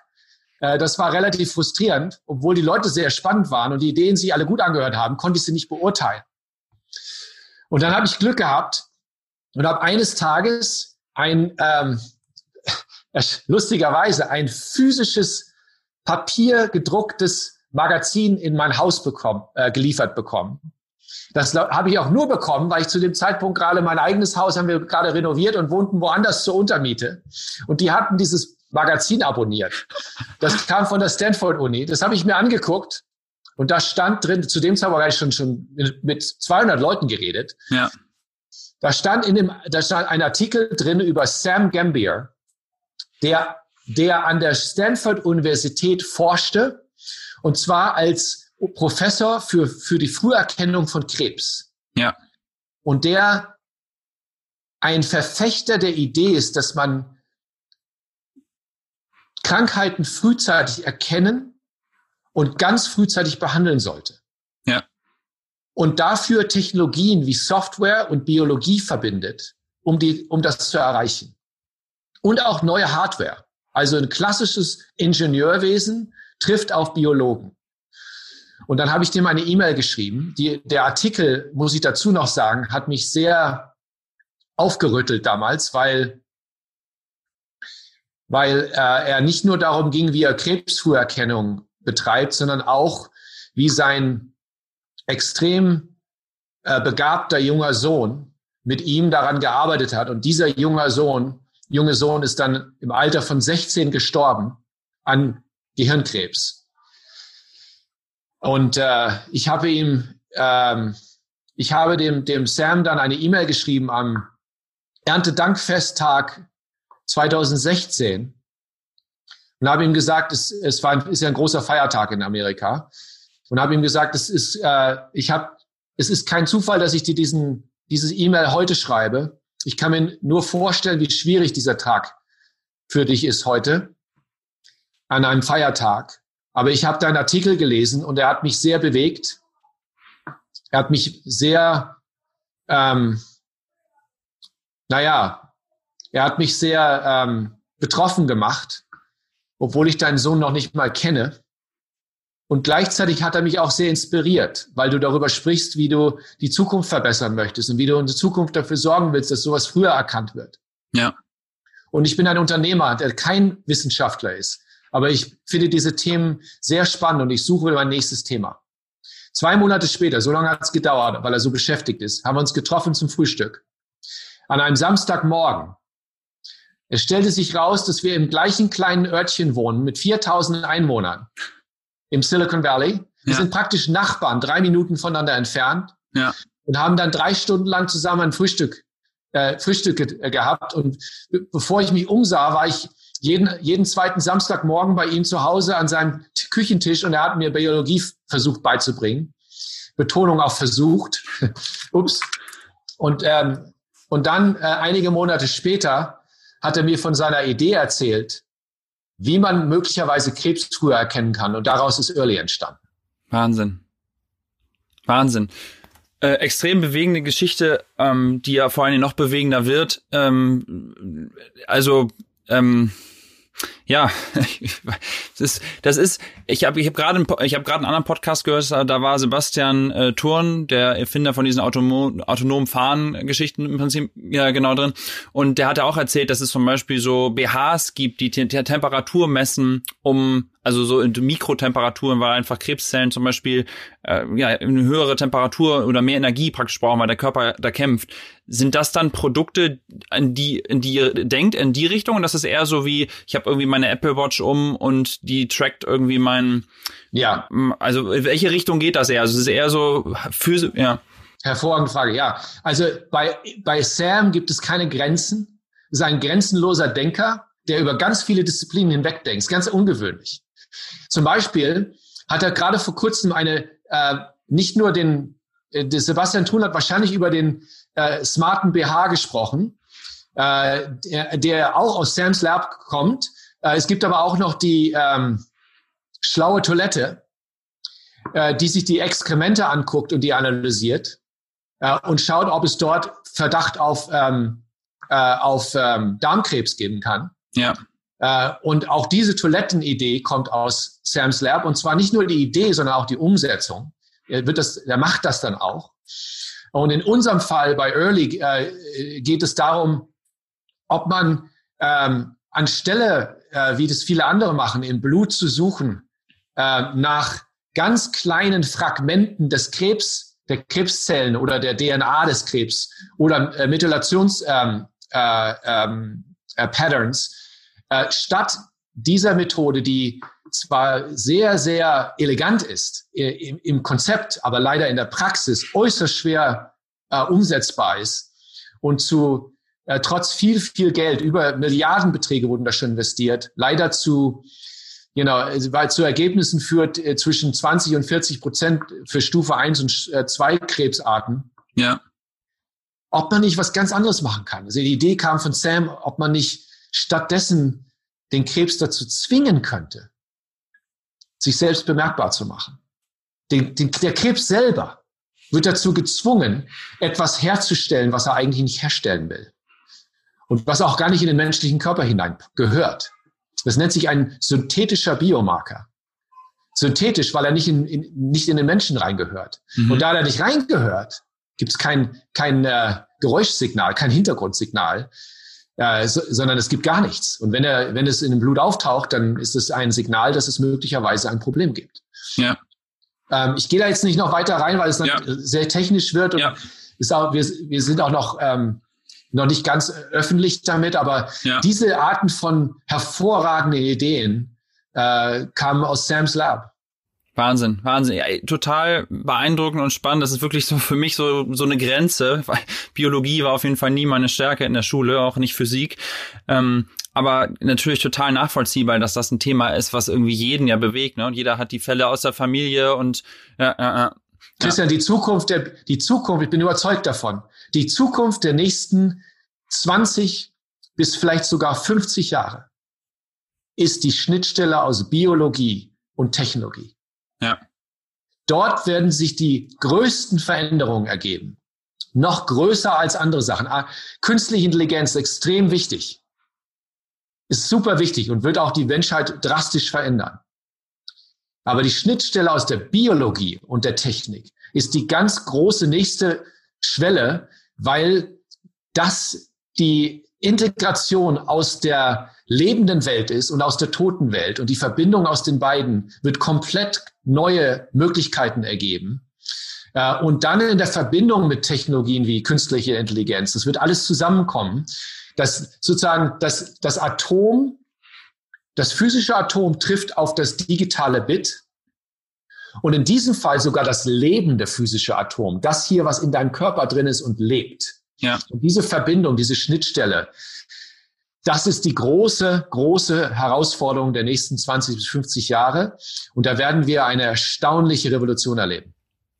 Äh, das war relativ frustrierend, obwohl die Leute sehr spannend waren und die Ideen sich alle gut angehört haben, konnte ich sie nicht beurteilen. Und dann habe ich Glück gehabt und habe eines Tages ein, ähm, lustigerweise, ein physisches Papier gedrucktes Magazin in mein Haus bekommen, äh, geliefert bekommen. Das habe ich auch nur bekommen, weil ich zu dem Zeitpunkt gerade mein eigenes Haus haben wir gerade renoviert und wohnten woanders zur Untermiete. Und die hatten dieses Magazin abonniert. Das kam von der Stanford Uni. Das habe ich mir angeguckt und da stand drin, zu dem Zeitpunkt habe ich schon, schon mit 200 Leuten geredet. Ja. Da stand in dem, da stand ein Artikel drin über Sam Gambier, der, der an der Stanford Universität forschte, und zwar als Professor für, für die Früherkennung von Krebs. Ja. Und der ein Verfechter der Idee ist, dass man Krankheiten frühzeitig erkennen und ganz frühzeitig behandeln sollte und dafür Technologien wie Software und Biologie verbindet, um, die, um das zu erreichen. Und auch neue Hardware. Also ein klassisches Ingenieurwesen trifft auf Biologen. Und dann habe ich dem eine E-Mail geschrieben. Die, der Artikel, muss ich dazu noch sagen, hat mich sehr aufgerüttelt damals, weil, weil äh, er nicht nur darum ging, wie er Krebsfrüherkennung betreibt, sondern auch, wie sein extrem äh, begabter junger Sohn mit ihm daran gearbeitet hat. Und dieser junger Sohn, junge Sohn ist dann im Alter von 16 gestorben an Gehirnkrebs. Und äh, ich habe ihm, ähm, ich habe dem, dem Sam dann eine E-Mail geschrieben am Erntedankfesttag 2016 und habe ihm gesagt, es, es war ein, ist ja ein großer Feiertag in Amerika und habe ihm gesagt, es ist, äh, ich habe, es ist kein Zufall, dass ich dir diesen dieses E-Mail heute schreibe. Ich kann mir nur vorstellen, wie schwierig dieser Tag für dich ist heute an einem Feiertag. Aber ich habe deinen Artikel gelesen und er hat mich sehr bewegt. Er hat mich sehr, ähm, naja, er hat mich sehr ähm, betroffen gemacht, obwohl ich deinen Sohn noch nicht mal kenne. Und gleichzeitig hat er mich auch sehr inspiriert, weil du darüber sprichst, wie du die Zukunft verbessern möchtest und wie du in der Zukunft dafür sorgen willst, dass sowas früher erkannt wird. Ja. Und ich bin ein Unternehmer, der kein Wissenschaftler ist. Aber ich finde diese Themen sehr spannend und ich suche mein nächstes Thema. Zwei Monate später, so lange hat es gedauert, weil er so beschäftigt ist, haben wir uns getroffen zum Frühstück. An einem Samstagmorgen. Es stellte sich raus, dass wir im gleichen kleinen Örtchen wohnen mit 4000 Einwohnern im Silicon Valley. Wir ja. sind praktisch Nachbarn, drei Minuten voneinander entfernt. Ja. Und haben dann drei Stunden lang zusammen ein Frühstück, äh, Frühstück ge gehabt. Und bevor ich mich umsah, war ich jeden, jeden zweiten Samstagmorgen bei ihm zu Hause an seinem Küchentisch und er hat mir Biologie versucht beizubringen. Betonung auf versucht. Ups. Und, ähm, und dann äh, einige Monate später hat er mir von seiner Idee erzählt, wie man möglicherweise Krebs früher erkennen kann. Und daraus ist Early entstanden. Wahnsinn. Wahnsinn. Äh, extrem bewegende Geschichte, ähm, die ja vor allem noch bewegender wird. Ähm, also ähm, ja, das ist, das ist ich habe ich hab gerade ich habe gerade einen anderen Podcast gehört, da war Sebastian äh, Thurn, der Erfinder von diesen autonom, autonomen Fahren-Geschichten im Prinzip ja genau drin. Und der hatte auch erzählt, dass es zum Beispiel so BHs gibt, die Temperatur messen, um also so in Mikrotemperaturen, weil einfach Krebszellen zum Beispiel äh, ja eine höhere Temperatur oder mehr Energie praktisch brauchen, weil der Körper da kämpft. Sind das dann Produkte, an die, in die ihr denkt, in die Richtung? Und das ist eher so wie, ich habe irgendwie meine Apple Watch um und die trackt irgendwie mein Ja. Also in welche Richtung geht das eher? Also es ist eher so für ja. Hervorragende Frage, ja. Also bei, bei Sam gibt es keine Grenzen. Es ist ein grenzenloser Denker, der über ganz viele Disziplinen hinweg denkt. Ganz ungewöhnlich. Zum Beispiel hat er gerade vor kurzem eine, äh, nicht nur den, äh, Sebastian Thun hat wahrscheinlich über den äh, smarten BH gesprochen, äh, der, der auch aus Sam's Lab kommt. Äh, es gibt aber auch noch die ähm, schlaue Toilette, äh, die sich die Exkremente anguckt und die analysiert äh, und schaut, ob es dort Verdacht auf, ähm, äh, auf ähm, Darmkrebs geben kann. Ja. Äh, und auch diese Toilettenidee kommt aus Sam's Lab. Und zwar nicht nur die Idee, sondern auch die Umsetzung. Er, wird das, er macht das dann auch. Und in unserem Fall bei Early äh, geht es darum, ob man ähm, anstelle, äh, wie das viele andere machen, im Blut zu suchen, äh, nach ganz kleinen Fragmenten des Krebs, der Krebszellen oder der DNA des Krebs oder äh, Methylations-Patterns, ähm, äh, ähm, äh, statt dieser Methode, die zwar sehr, sehr elegant ist äh, im, im, Konzept, aber leider in der Praxis äußerst schwer äh, umsetzbar ist und zu äh, trotz viel, viel Geld, über Milliardenbeträge wurden da schon investiert, leider zu, know, weil zu Ergebnissen führt äh, zwischen 20 und 40 Prozent für Stufe 1 und äh, 2 Krebsarten. Ja. Ob man nicht was ganz anderes machen kann. Also die Idee kam von Sam, ob man nicht stattdessen den Krebs dazu zwingen könnte, sich selbst bemerkbar zu machen. Den, den, der Krebs selber wird dazu gezwungen, etwas herzustellen, was er eigentlich nicht herstellen will. Und was auch gar nicht in den menschlichen Körper hinein gehört. Das nennt sich ein synthetischer Biomarker. Synthetisch, weil er nicht in, in nicht in den Menschen reingehört. Mhm. Und da er nicht reingehört, gibt es kein, kein äh, Geräuschsignal, kein Hintergrundsignal, äh, so, sondern es gibt gar nichts. Und wenn, er, wenn es in dem Blut auftaucht, dann ist es ein Signal, dass es möglicherweise ein Problem gibt. Ja. Ähm, ich gehe da jetzt nicht noch weiter rein, weil es dann ja. sehr technisch wird. Und ja. ist auch, wir, wir sind auch noch ähm, noch nicht ganz öffentlich damit, aber ja. diese Arten von hervorragenden Ideen äh, kamen aus Sam's Lab. Wahnsinn, Wahnsinn. Ja, total beeindruckend und spannend. Das ist wirklich so für mich so, so eine Grenze, weil Biologie war auf jeden Fall nie meine Stärke in der Schule, auch nicht Physik. Ähm, aber natürlich total nachvollziehbar, dass das ein Thema ist, was irgendwie jeden ja bewegt. Ne? Und jeder hat die Fälle aus der Familie und ja, ja, ja. Christian, die Zukunft der, die Zukunft, ich bin überzeugt davon, die Zukunft der nächsten 20 bis vielleicht sogar 50 Jahre ist die Schnittstelle aus Biologie und Technologie. Ja. Dort werden sich die größten Veränderungen ergeben. Noch größer als andere Sachen. Ah, künstliche Intelligenz extrem wichtig. Ist super wichtig und wird auch die Menschheit drastisch verändern. Aber die Schnittstelle aus der Biologie und der Technik ist die ganz große nächste Schwelle, weil das die Integration aus der lebenden Welt ist und aus der toten Welt und die Verbindung aus den beiden wird komplett neue Möglichkeiten ergeben. Äh, und dann in der Verbindung mit Technologien wie künstliche Intelligenz, das wird alles zusammenkommen, dass sozusagen das, das Atom, das physische Atom trifft auf das digitale Bit und in diesem Fall sogar das lebende physische Atom, das hier, was in deinem Körper drin ist und lebt. Ja. Und diese Verbindung, diese Schnittstelle, das ist die große, große Herausforderung der nächsten 20 bis 50 Jahre. Und da werden wir eine erstaunliche Revolution erleben.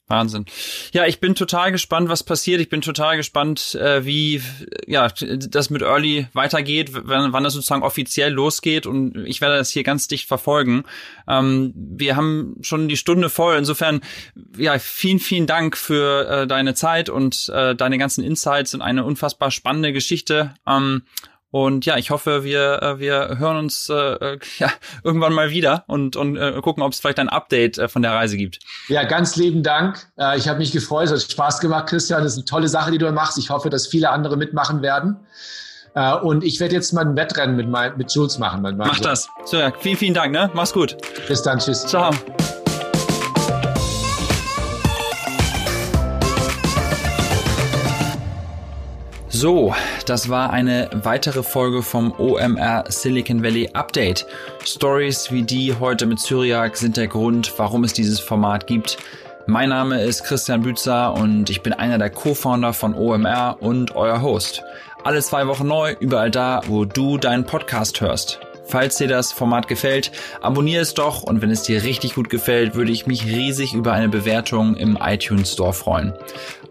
Wahnsinn. Ja, ich bin total gespannt, was passiert. Ich bin total gespannt, äh, wie ja das mit Early weitergeht, wann, wann das sozusagen offiziell losgeht. Und ich werde das hier ganz dicht verfolgen. Ähm, wir haben schon die Stunde voll. Insofern, ja, vielen, vielen Dank für äh, deine Zeit und äh, deine ganzen Insights und eine unfassbar spannende Geschichte. Ähm, und ja, ich hoffe, wir, äh, wir hören uns äh, äh, ja, irgendwann mal wieder und, und äh, gucken, ob es vielleicht ein Update äh, von der Reise gibt. Ja, ganz lieben Dank. Äh, ich habe mich gefreut, es hat Spaß gemacht, Christian. Das ist eine tolle Sache, die du machst. Ich hoffe, dass viele andere mitmachen werden. Äh, und ich werde jetzt mal ein Wettrennen mit, mein, mit Jules machen. Mach das. So, ja, vielen, vielen Dank. Ne? Mach's gut. Bis dann. Tschüss. Ciao. So, das war eine weitere Folge vom OMR Silicon Valley Update. Stories wie die heute mit Syriac sind der Grund, warum es dieses Format gibt. Mein Name ist Christian Bützer und ich bin einer der Co-Founder von OMR und euer Host. Alle zwei Wochen neu, überall da, wo du deinen Podcast hörst. Falls dir das Format gefällt, abonniere es doch und wenn es dir richtig gut gefällt, würde ich mich riesig über eine Bewertung im iTunes Store freuen.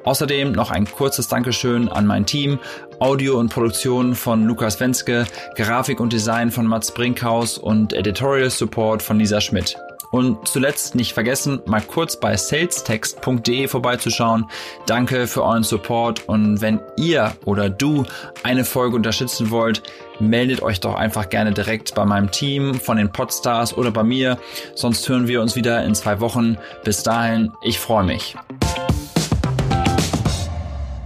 Außerdem noch ein kurzes Dankeschön an mein Team, Audio und Produktion von Lukas Wenske, Grafik und Design von Mats Brinkhaus und Editorial Support von Lisa Schmidt. Und zuletzt nicht vergessen, mal kurz bei salestext.de vorbeizuschauen. Danke für euren Support und wenn ihr oder du eine Folge unterstützen wollt, meldet euch doch einfach gerne direkt bei meinem Team von den Podstars oder bei mir. Sonst hören wir uns wieder in zwei Wochen. Bis dahin, ich freue mich.